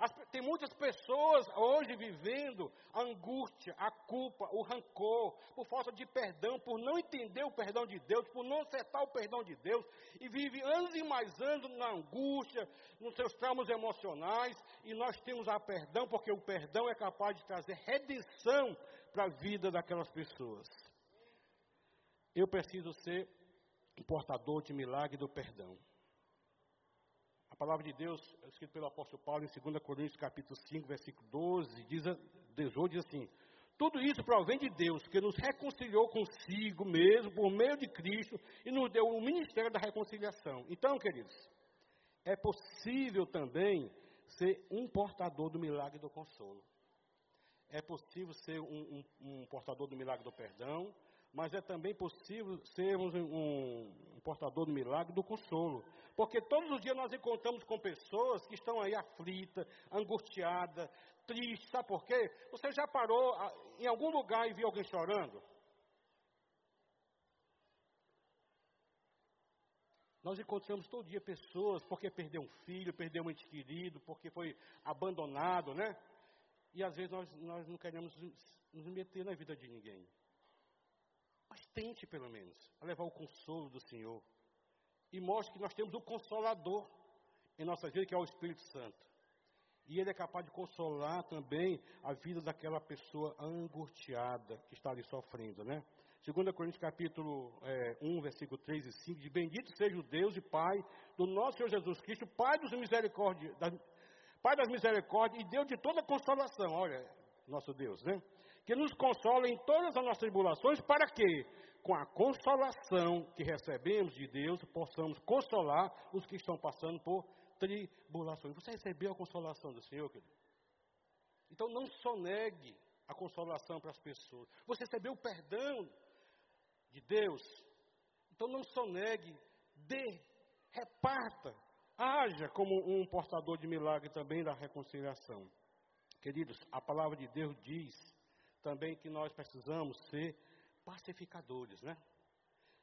As, tem muitas pessoas hoje vivendo a angústia, a culpa, o rancor, por falta de perdão, por não entender o perdão de Deus, por não acertar o perdão de Deus, e vive anos e mais anos na angústia, nos seus traumas emocionais, e nós temos a perdão, porque o perdão é capaz de trazer redenção para a vida daquelas pessoas. Eu preciso ser um portador de milagre do perdão palavra de Deus, escrita pelo apóstolo Paulo em 2 Coríntios capítulo 5, versículo 12, diz, 18, diz assim, tudo isso provém de Deus, que nos reconciliou consigo mesmo, por meio de Cristo, e nos deu o ministério da reconciliação. Então, queridos, é possível também ser um portador do milagre do consolo. É possível ser um, um, um portador do milagre do perdão, mas é também possível sermos um, um, portador do milagre do consolo. Porque todos os dias nós encontramos com pessoas que estão aí aflitas, angustiadas, tristes. Sabe por quê? Você já parou em algum lugar e viu alguém chorando? Nós encontramos todo dia pessoas porque perdeu um filho, perdeu um ente querido, porque foi abandonado, né? E às vezes nós, nós não queremos nos meter na vida de ninguém. Mas tente, pelo menos, levar o consolo do Senhor. E mostre que nós temos um consolador em nossa vida, que é o Espírito Santo. E ele é capaz de consolar também a vida daquela pessoa angustiada que está ali sofrendo, né? 2 Coríntios capítulo é, 1, versículo 3 e 5, de bendito seja o Deus e Pai do nosso Senhor Jesus Cristo, Pai dos misericórdias, Pai das misericórdias e Deus de toda consolação. Olha, nosso Deus, né? que nos consola em todas as nossas tribulações, para que, com a consolação que recebemos de Deus, possamos consolar os que estão passando por tribulações. Você recebeu a consolação do Senhor, querido? Então não sonegue a consolação para as pessoas. Você recebeu o perdão de Deus. Então não sonegue, dê, reparta, haja como um portador de milagre também da reconciliação. Queridos, a palavra de Deus diz também que nós precisamos ser pacificadores, né?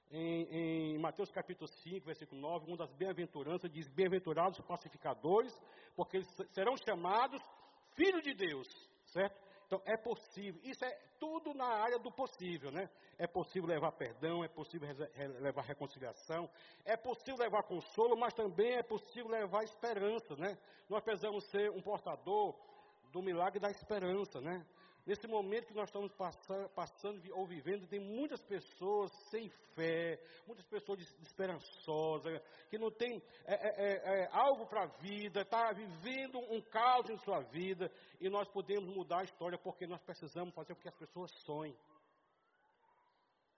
Em, em, Mateus capítulo 5, versículo 9, uma das bem-aventuranças diz: Bem-aventurados pacificadores, porque eles serão chamados filhos de Deus, certo? Então é possível, isso é tudo na área do possível, né? É possível levar perdão, é possível levar reconciliação, é possível levar consolo, mas também é possível levar esperança, né? Nós precisamos ser um portador do milagre da esperança, né? Nesse momento que nós estamos passando, passando ou vivendo, tem muitas pessoas sem fé, muitas pessoas desesperançosas, que não tem é, é, é, é algo para a vida, está vivendo um caos em sua vida, e nós podemos mudar a história porque nós precisamos fazer com que as pessoas sonhem.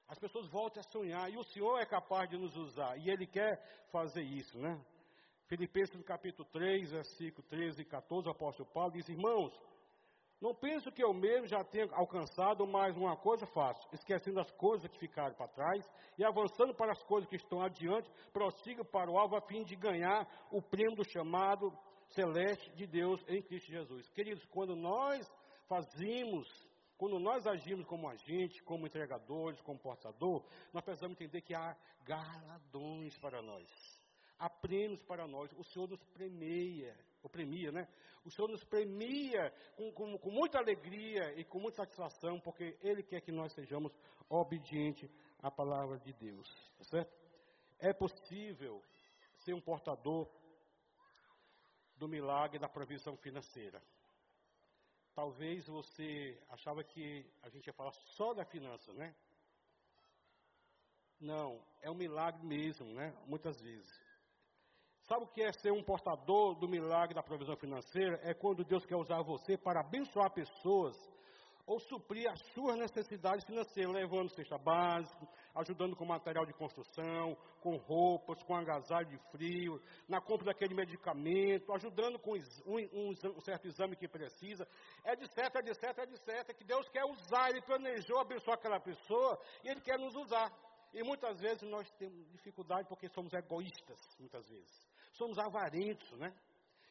As pessoas voltem a sonhar, e o Senhor é capaz de nos usar, e Ele quer fazer isso, né? Filipenses capítulo 3, versículo 13 e 14, o apóstolo Paulo diz, irmãos, não penso que eu mesmo já tenha alcançado mais uma coisa faço, esquecendo as coisas que ficaram para trás e avançando para as coisas que estão adiante, prossigo para o alvo a fim de ganhar o prêmio do chamado celeste de Deus em Cristo Jesus. Queridos, quando nós fazemos, quando nós agimos como agente, como entregadores, como portador, nós precisamos entender que há galardões para nós há prêmios para nós. O Senhor nos premia, o premia, né? O Senhor nos premia com, com, com, muita alegria e com muita satisfação, porque Ele quer que nós sejamos obedientes à palavra de Deus, tá certo? É possível ser um portador do milagre da provisão financeira. Talvez você achava que a gente ia falar só da finança, né? Não, é um milagre mesmo, né? Muitas vezes. Sabe o que é ser um portador do milagre da provisão financeira? É quando Deus quer usar você para abençoar pessoas ou suprir as suas necessidades financeiras, levando cesta básica, ajudando com material de construção, com roupas, com agasalho de frio, na compra daquele medicamento, ajudando com um, um, certo exame que precisa, é certo, é certo, é certo, é que Deus quer usar, Ele planejou abençoar aquela pessoa e Ele quer nos usar. E muitas vezes nós temos dificuldade porque somos egoístas, muitas vezes. Somos avarentos, né?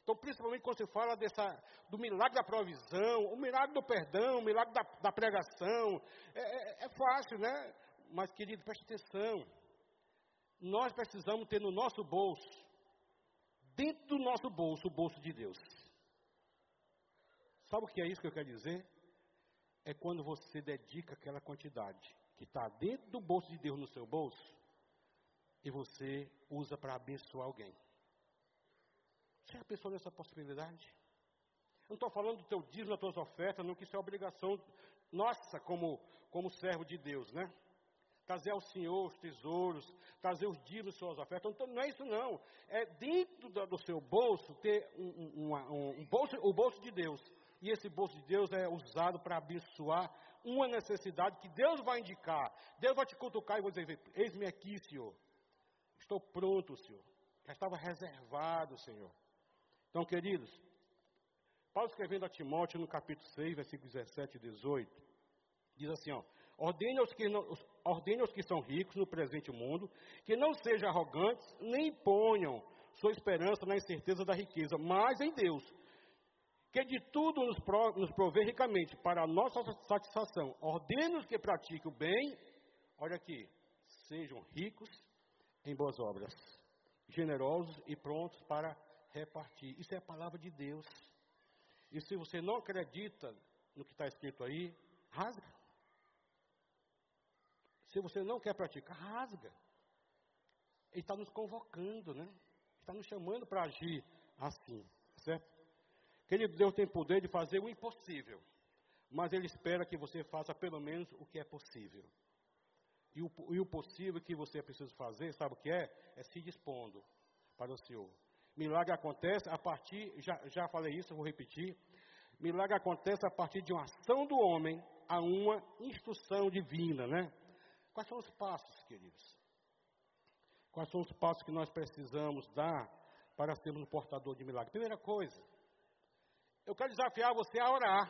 Então, principalmente quando se fala dessa, do milagre da provisão, o milagre do perdão, o milagre da, da pregação, é, é, é fácil, né? Mas, querido, preste atenção. Nós precisamos ter no nosso bolso, dentro do nosso bolso, o bolso de Deus. Sabe o que é isso que eu quero dizer? É quando você dedica aquela quantidade que está dentro do bolso de Deus no seu bolso e você usa para abençoar alguém. Você já pensou nessa possibilidade? Eu não estou falando do teu dízimo, das tuas ofertas, não, que isso é obrigação nossa como, como servo de Deus, né? Trazer ao Senhor os tesouros, trazer os dízimos, suas ofertas. Então, não é isso não. É dentro do, seu bolso ter um, um bolso, o bolso de Deus. E esse bolso de Deus é usado para abençoar uma necessidade que Deus vai indicar. Deus vai te cutucar e vai dizer: Eis-me aqui, Senhor. Estou pronto, Senhor. Já estava reservado, Senhor. Então, queridos, Paulo escrevendo a Timóteo no capítulo 6, versículos 17 e 18, diz assim, ó, ordene aos, que não, ordene aos que são ricos no presente mundo, que não sejam arrogantes, nem ponham sua esperança na incerteza da riqueza, mas em Deus, que de tudo nos, pro, nos provê ricamente, para a nossa satisfação. Ordene-os que pratiquem o bem, olha aqui, sejam ricos em boas obras, generosos e prontos para repartir. Isso é a palavra de Deus. E se você não acredita no que está escrito aí, rasga. Se você não quer praticar, rasga. Ele está nos convocando, né? Está nos chamando para agir assim, certo? Querido, Deus tem poder de fazer o impossível, mas Ele espera que você faça pelo menos o que é possível. E o, e o possível que você precisa fazer, sabe o que é? É se dispondo para o Senhor. Milagre acontece a partir, já, já falei isso, vou repetir. Milagre acontece a partir de uma ação do homem a uma instrução divina, né? Quais são os passos, queridos? Quais são os passos que nós precisamos dar para sermos um portador de milagre? Primeira coisa, eu quero desafiar você a orar.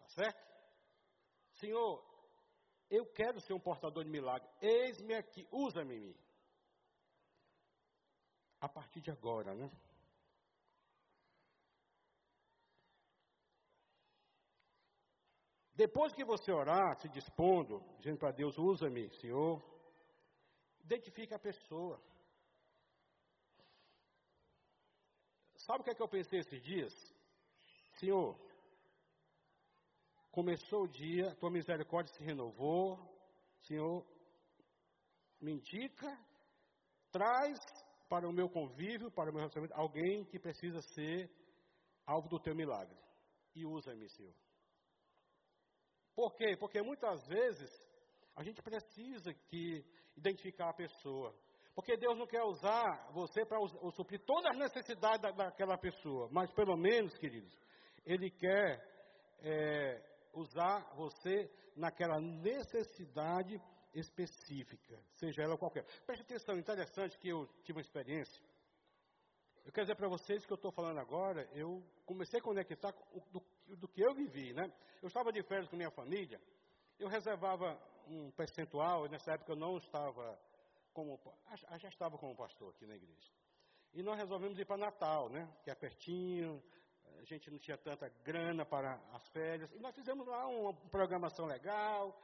Tá certo? Senhor, eu quero ser um portador de milagre. Eis-me aqui, usa-me a partir de agora, né? Depois que você orar, se dispondo, dizendo para Deus, usa-me, Senhor, identifique a pessoa. Sabe o que é que eu pensei esses dias? Senhor, começou o dia, tua misericórdia se renovou, Senhor, me indica, traz para o meu convívio, para o meu relacionamento, alguém que precisa ser alvo do teu milagre. E usa-me, Senhor. Por quê? Porque muitas vezes a gente precisa que identificar a pessoa. Porque Deus não quer usar você para suprir todas as necessidades da, daquela pessoa. Mas pelo menos, queridos, Ele quer é, usar você naquela necessidade específica, seja ela qualquer. Preste atenção, interessante que eu tive uma experiência. Eu quero dizer para vocês que eu estou falando agora, eu comecei a conectar do, do que eu vivi, né? Eu estava de férias com minha família, eu reservava um percentual, nessa época eu não estava como, já estava como pastor aqui na igreja. E nós resolvemos ir para Natal, né? Que é pertinho, a gente não tinha tanta grana para as férias. E nós fizemos lá uma programação legal,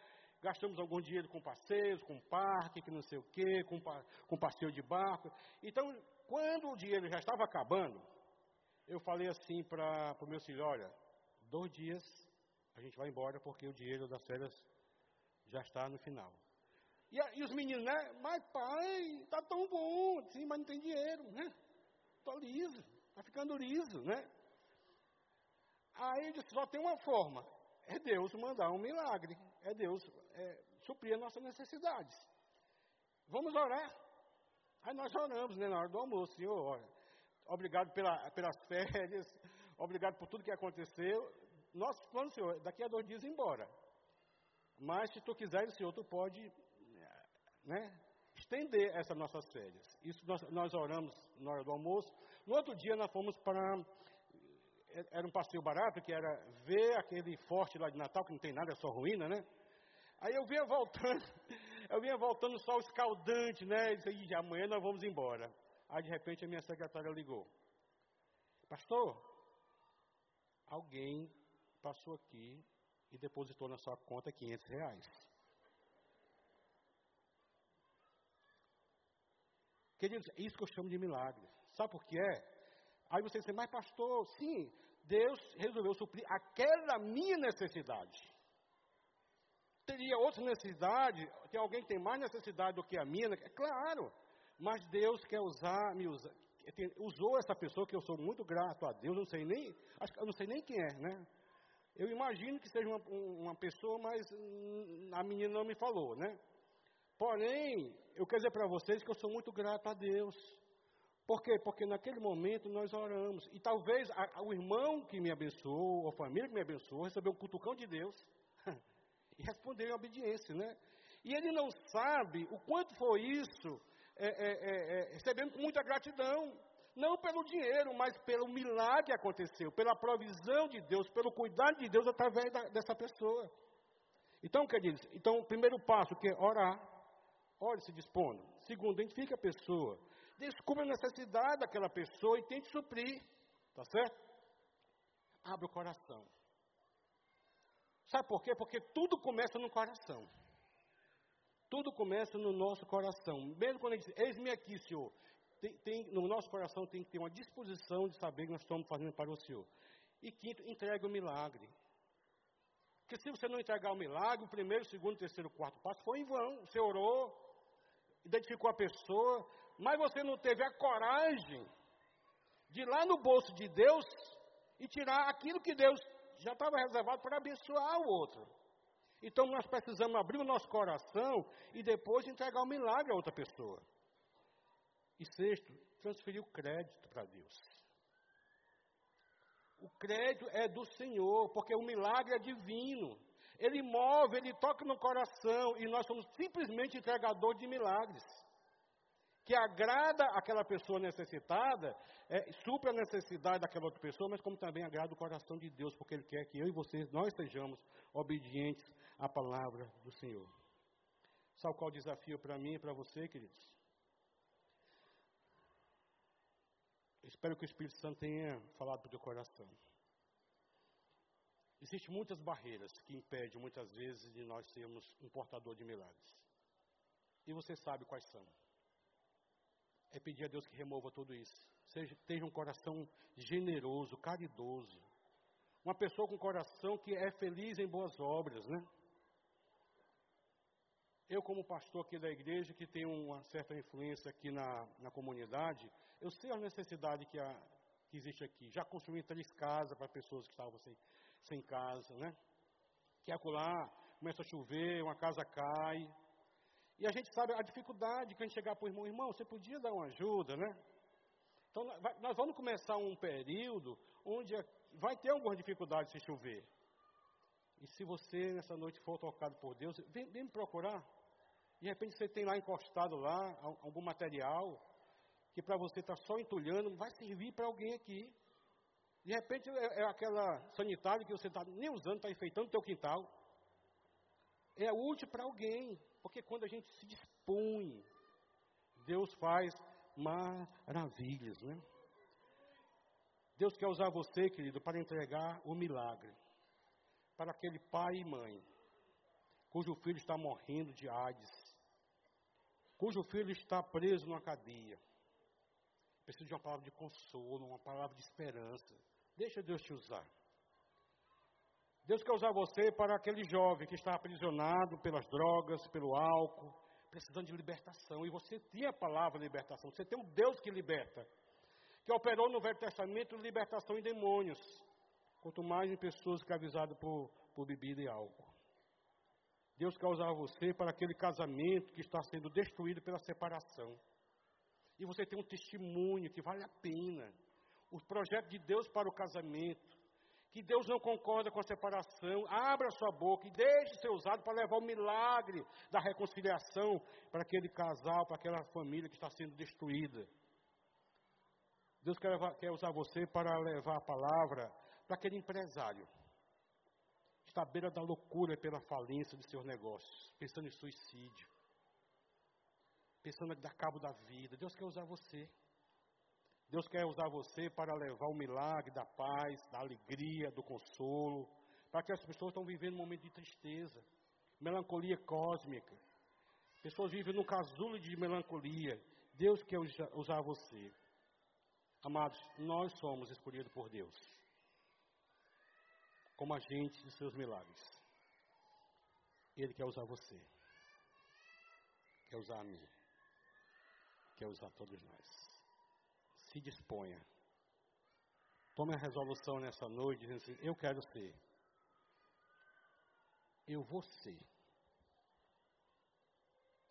gastamos algum dinheiro com passeios, com parque, que não sei o quê, com, com passeio de barco. Então, quando o dinheiro já estava acabando, eu falei assim para o meu filho, olha, dois dias a gente vai embora porque o dinheiro das férias já está no final. E, e os meninos, né? Mas pai, tá tão bom, sim, mas não tem dinheiro, né? Tô liso, tá ficando liso, né? Aí eu disse, só tem uma forma, é Deus mandar um milagre, é Deus é, suprir as nossas necessidades. Vamos orar. Aí nós oramos né, na hora do almoço, Senhor, obrigado pela, pelas férias, obrigado por tudo que aconteceu. nosso plano, Senhor, daqui a dois dias ir embora. Mas se tu quiseres, Senhor, tu pode né, estender essas nossas férias. Isso nós, nós oramos na hora do almoço. No outro dia nós fomos para. Era um passeio barato, que era ver aquele forte lá de Natal, que não tem nada, é só ruína, né? Aí eu vinha voltando, eu vinha voltando só escaldante, né? E disse, amanhã nós vamos embora. Aí de repente a minha secretária ligou. Pastor, alguém passou aqui e depositou na sua conta 500 reais. Queridos, é isso que eu chamo de milagre. Sabe por que é? Aí você diz, mas pastor, sim, Deus resolveu suprir aquela minha necessidade. Teria outra necessidade, que alguém tem mais necessidade do que a minha, é claro, mas Deus quer usar, me usou essa pessoa que eu sou muito grato a Deus, não sei nem, acho, eu não sei nem quem é, né? Eu imagino que seja uma, uma pessoa, mas a menina não me falou, né? Porém, eu quero dizer para vocês que eu sou muito grato a Deus. Por quê? Porque naquele momento nós oramos. E talvez a, a, o irmão que me abençoou, ou a família que me abençoou, recebeu um cutucão de Deus. E respondeu em obediência, né? E ele não sabe o quanto foi isso, é, é, é, é recebendo com muita gratidão. Não pelo dinheiro, mas pelo milagre que aconteceu, pela provisão de Deus, pelo cuidado de Deus através da, dessa pessoa. Então, queridos, então o primeiro passo que é orar. Ore se dispondo. Segundo, identifique a pessoa. Descubra a necessidade daquela pessoa e tente suprir. Tá certo? Abre o coração. Sabe por quê? Porque tudo começa no coração. Tudo começa no nosso coração. Mesmo quando ele diz, eis-me aqui, Senhor. Tem, tem, no nosso coração tem que ter uma disposição de saber que nós estamos fazendo para o Senhor. E quinto, entregue o milagre. Porque se você não entregar o milagre, o primeiro, o segundo, o terceiro, o quarto passo foi em vão. Você orou, identificou a pessoa, mas você não teve a coragem de ir lá no bolso de Deus e tirar aquilo que Deus já estava reservado para abençoar o outro. Então nós precisamos abrir o nosso coração e depois entregar o milagre a outra pessoa. E sexto, transferir o crédito para Deus. O crédito é do Senhor, porque o milagre é divino. Ele move, ele toca no coração e nós somos simplesmente entregadores de milagres. Que agrada aquela pessoa necessitada, é, supra a necessidade daquela outra pessoa, mas como também agrada o coração de Deus, porque Ele quer que eu e vocês, nós sejamos obedientes à palavra do Senhor. Sabe qual o desafio para mim e para você, queridos? Espero que o Espírito Santo tenha falado para o teu coração. Existem muitas barreiras que impedem, muitas vezes, de nós sermos um portador de milagres. E você sabe quais são. É pedir a Deus que remova tudo isso. Seja, tenha um coração generoso, caridoso. Uma pessoa com coração que é feliz em boas obras, né? Eu, como pastor aqui da igreja, que tem uma certa influência aqui na, na comunidade, eu sei a necessidade que, a, que existe aqui. Já construí três casas para pessoas que estavam sem, sem casa, né? Que acolá, começa a chover, uma casa cai. E a gente sabe a dificuldade que a gente chegar para o irmão, irmão, você podia dar uma ajuda, né? Então, nós vamos começar um período onde vai ter alguma dificuldade se chover. E se você nessa noite for tocado por Deus, vem, vem me procurar. De repente você tem lá encostado lá algum material que para você está só entulhando, vai servir para alguém aqui. De repente é, é aquela sanitária que você está nem usando, está enfeitando o teu quintal. É útil para alguém, porque quando a gente se dispõe, Deus faz maravilhas, né? Deus quer usar você, querido, para entregar o milagre para aquele pai e mãe cujo filho está morrendo de AIDS, cujo filho está preso numa cadeia. Precisa de uma palavra de consolo, uma palavra de esperança. Deixa Deus te usar. Deus quer usar você para aquele jovem que está aprisionado pelas drogas, pelo álcool, precisando de libertação. E você tem a palavra libertação. Você tem um Deus que liberta, que operou no Velho Testamento libertação em demônios, quanto mais em pessoas escravizadas por, por bebida e álcool. Deus quer usar você para aquele casamento que está sendo destruído pela separação. E você tem um testemunho que vale a pena. O projeto de Deus para o casamento, que Deus não concorda com a separação, abra sua boca e deixe ser usado para levar o milagre da reconciliação para aquele casal, para aquela família que está sendo destruída. Deus quer, quer usar você para levar a palavra para aquele empresário que está à beira da loucura pela falência de seus negócios, pensando em suicídio, pensando em dar cabo da vida. Deus quer usar você. Deus quer usar você para levar o milagre da paz, da alegria, do consolo, para que as pessoas estão vivendo um momento de tristeza, melancolia cósmica. Pessoas vivem num casulo de melancolia. Deus quer usar você. Amados, nós somos escolhidos por Deus como agente de seus milagres. Ele quer usar você, quer usar a mim, quer usar todos nós se disponha. Tome a resolução nessa noite, dizendo assim: Eu quero ser. Eu vou ser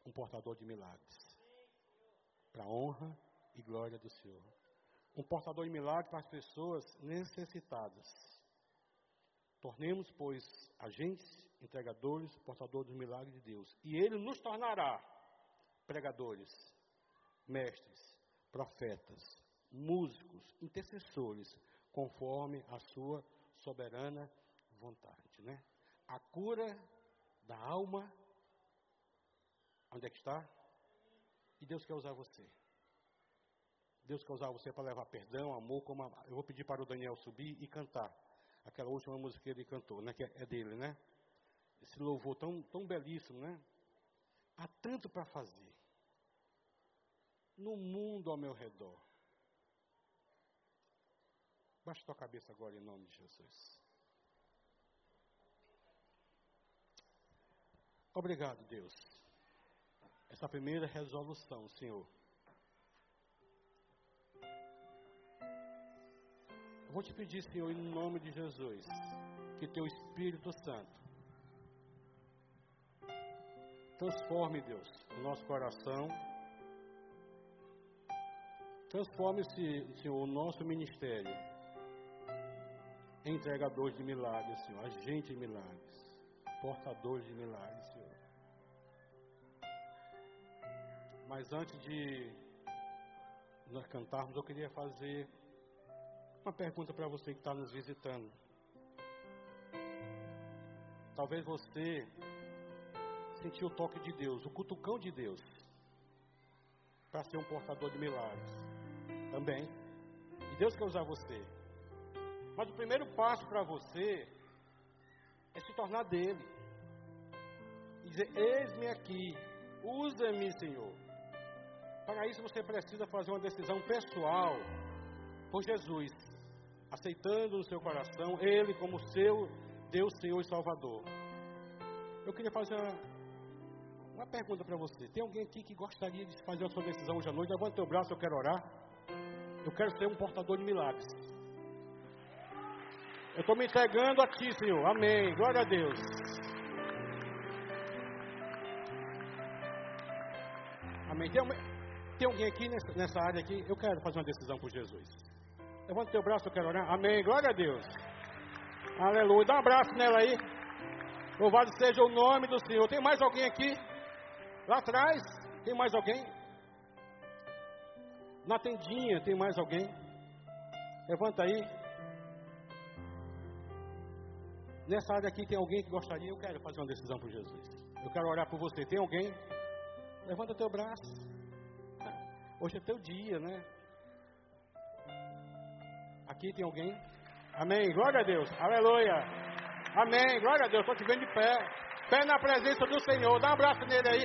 um portador de milagres. Para a honra e glória do Senhor. Um portador de milagres para as pessoas necessitadas. Tornemos, pois, agentes, entregadores, portadores dos milagres de Deus. E Ele nos tornará pregadores, mestres, profetas, músicos, intercessores, conforme a sua soberana vontade, né? A cura da alma, onde é que está? E Deus quer usar você. Deus quer usar você para levar perdão, amor, como a, eu vou pedir para o Daniel subir e cantar aquela última música que ele cantou, né? Que é dele, né? Esse louvor tão, tão belíssimo, né? Há tanto para fazer no mundo ao meu redor. Baixe tua cabeça agora em nome de Jesus. Obrigado, Deus. Essa primeira resolução, Senhor. Eu vou te pedir, Senhor, em nome de Jesus, que teu Espírito Santo transforme, Deus, o nosso coração. Transforme-se, Senhor, o nosso ministério entregadores de milagres, Senhor, agente de milagres, portadores de milagres, Senhor. Mas antes de nós cantarmos, eu queria fazer uma pergunta para você que está nos visitando. Talvez você sentiu o toque de Deus, o cutucão de Deus, para ser um portador de milagres. Também. E Deus quer usar você. Mas o primeiro passo para você é se tornar dele. E dizer: Eis-me aqui, usa-me, Senhor. Para isso você precisa fazer uma decisão pessoal por Jesus, aceitando no seu coração Ele como seu Deus, Senhor e Salvador. Eu queria fazer uma, uma pergunta para você. Tem alguém aqui que gostaria de fazer a sua decisão hoje à noite? Levanta o braço, eu quero orar. Eu quero ser um portador de milagres. Eu estou me entregando a Ti, Senhor. Amém. Glória a Deus. Amém. Tem, tem alguém aqui nessa, nessa, área aqui? Eu quero fazer uma decisão por Jesus. Levanta teu braço, eu quero orar. Amém. Glória a Deus. Aleluia. Dá um abraço nela aí. Louvado seja o nome do Senhor. Tem mais alguém aqui? Lá atrás? Tem mais alguém? Na tendinha, tem mais alguém? Levanta aí. Nessa área aqui tem alguém que gostaria? Eu quero fazer uma decisão por Jesus. Eu quero orar por você. Tem alguém? Levanta teu braço. Hoje é teu dia, né? Aqui tem alguém? Amém. Glória a Deus. Aleluia. Amém. Glória a Deus. Estou te vendo de pé. Pé na presença do Senhor. Dá um abraço nele aí.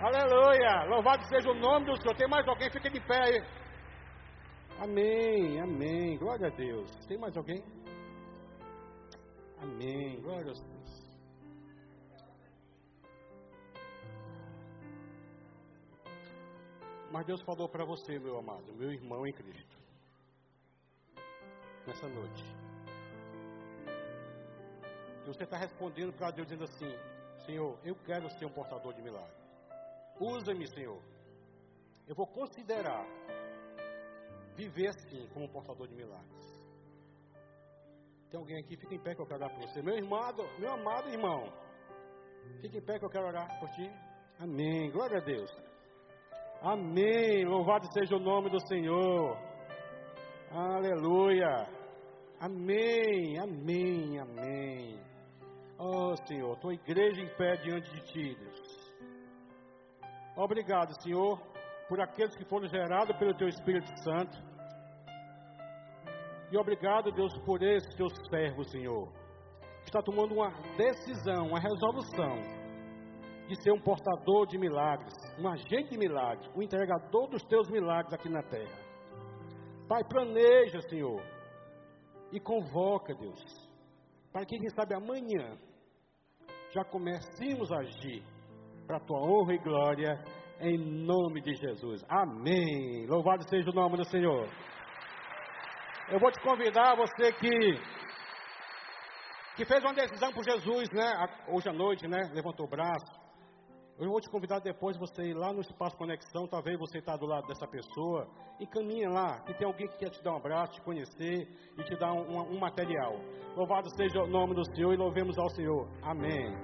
Aleluia. Louvado seja o nome do Senhor. Tem mais alguém? Fica de pé aí. Amém. Amém. Glória a Deus. Tem mais alguém? Amém. Glória a Deus. Mas Deus falou para você, meu amado, meu irmão em Cristo, nessa noite. E você está respondendo para Deus dizendo assim: Senhor, eu quero ser um portador de milagres. Usa-me, Senhor. Eu vou considerar viver assim como um portador de milagres. Tem alguém aqui? Fica em pé que eu quero orar por você. Meu amado, meu amado irmão. Fica em pé que eu quero orar por ti. Amém. Glória a Deus. Amém. Louvado seja o nome do Senhor. Aleluia. Amém. Amém. Amém. Oh, Senhor, tua igreja em pé diante de ti, Deus. Obrigado, Senhor, por aqueles que foram gerados pelo teu Espírito Santo. E obrigado, Deus, por esse teu servo, Senhor, que está tomando uma decisão, uma resolução de ser um portador de milagres, um agente de milagres, um entregador dos teus milagres aqui na terra. Pai, planeja, Senhor, e convoca, Deus, para que, quem sabe, amanhã já comecemos a agir para a tua honra e glória, em nome de Jesus. Amém. Louvado seja o nome do Senhor. Eu vou te convidar, você que que fez uma decisão por Jesus, né? Hoje à noite, né? Levantou o braço. Eu vou te convidar depois você ir lá no espaço conexão, talvez você está do lado dessa pessoa, e caminha lá, que tem alguém que quer te dar um abraço, te conhecer e te dar um, um material. Louvado seja o nome do Senhor e louvemos ao Senhor. Amém.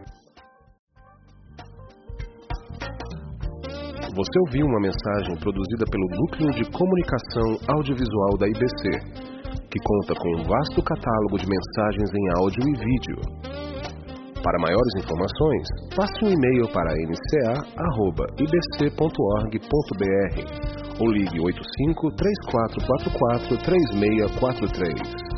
Você ouviu uma mensagem produzida pelo Núcleo de Comunicação Audiovisual da IBC, que conta com um vasto catálogo de mensagens em áudio e vídeo. Para maiores informações, passe um e-mail para nca.ibc.org.br ou ligue 85 3444 3643.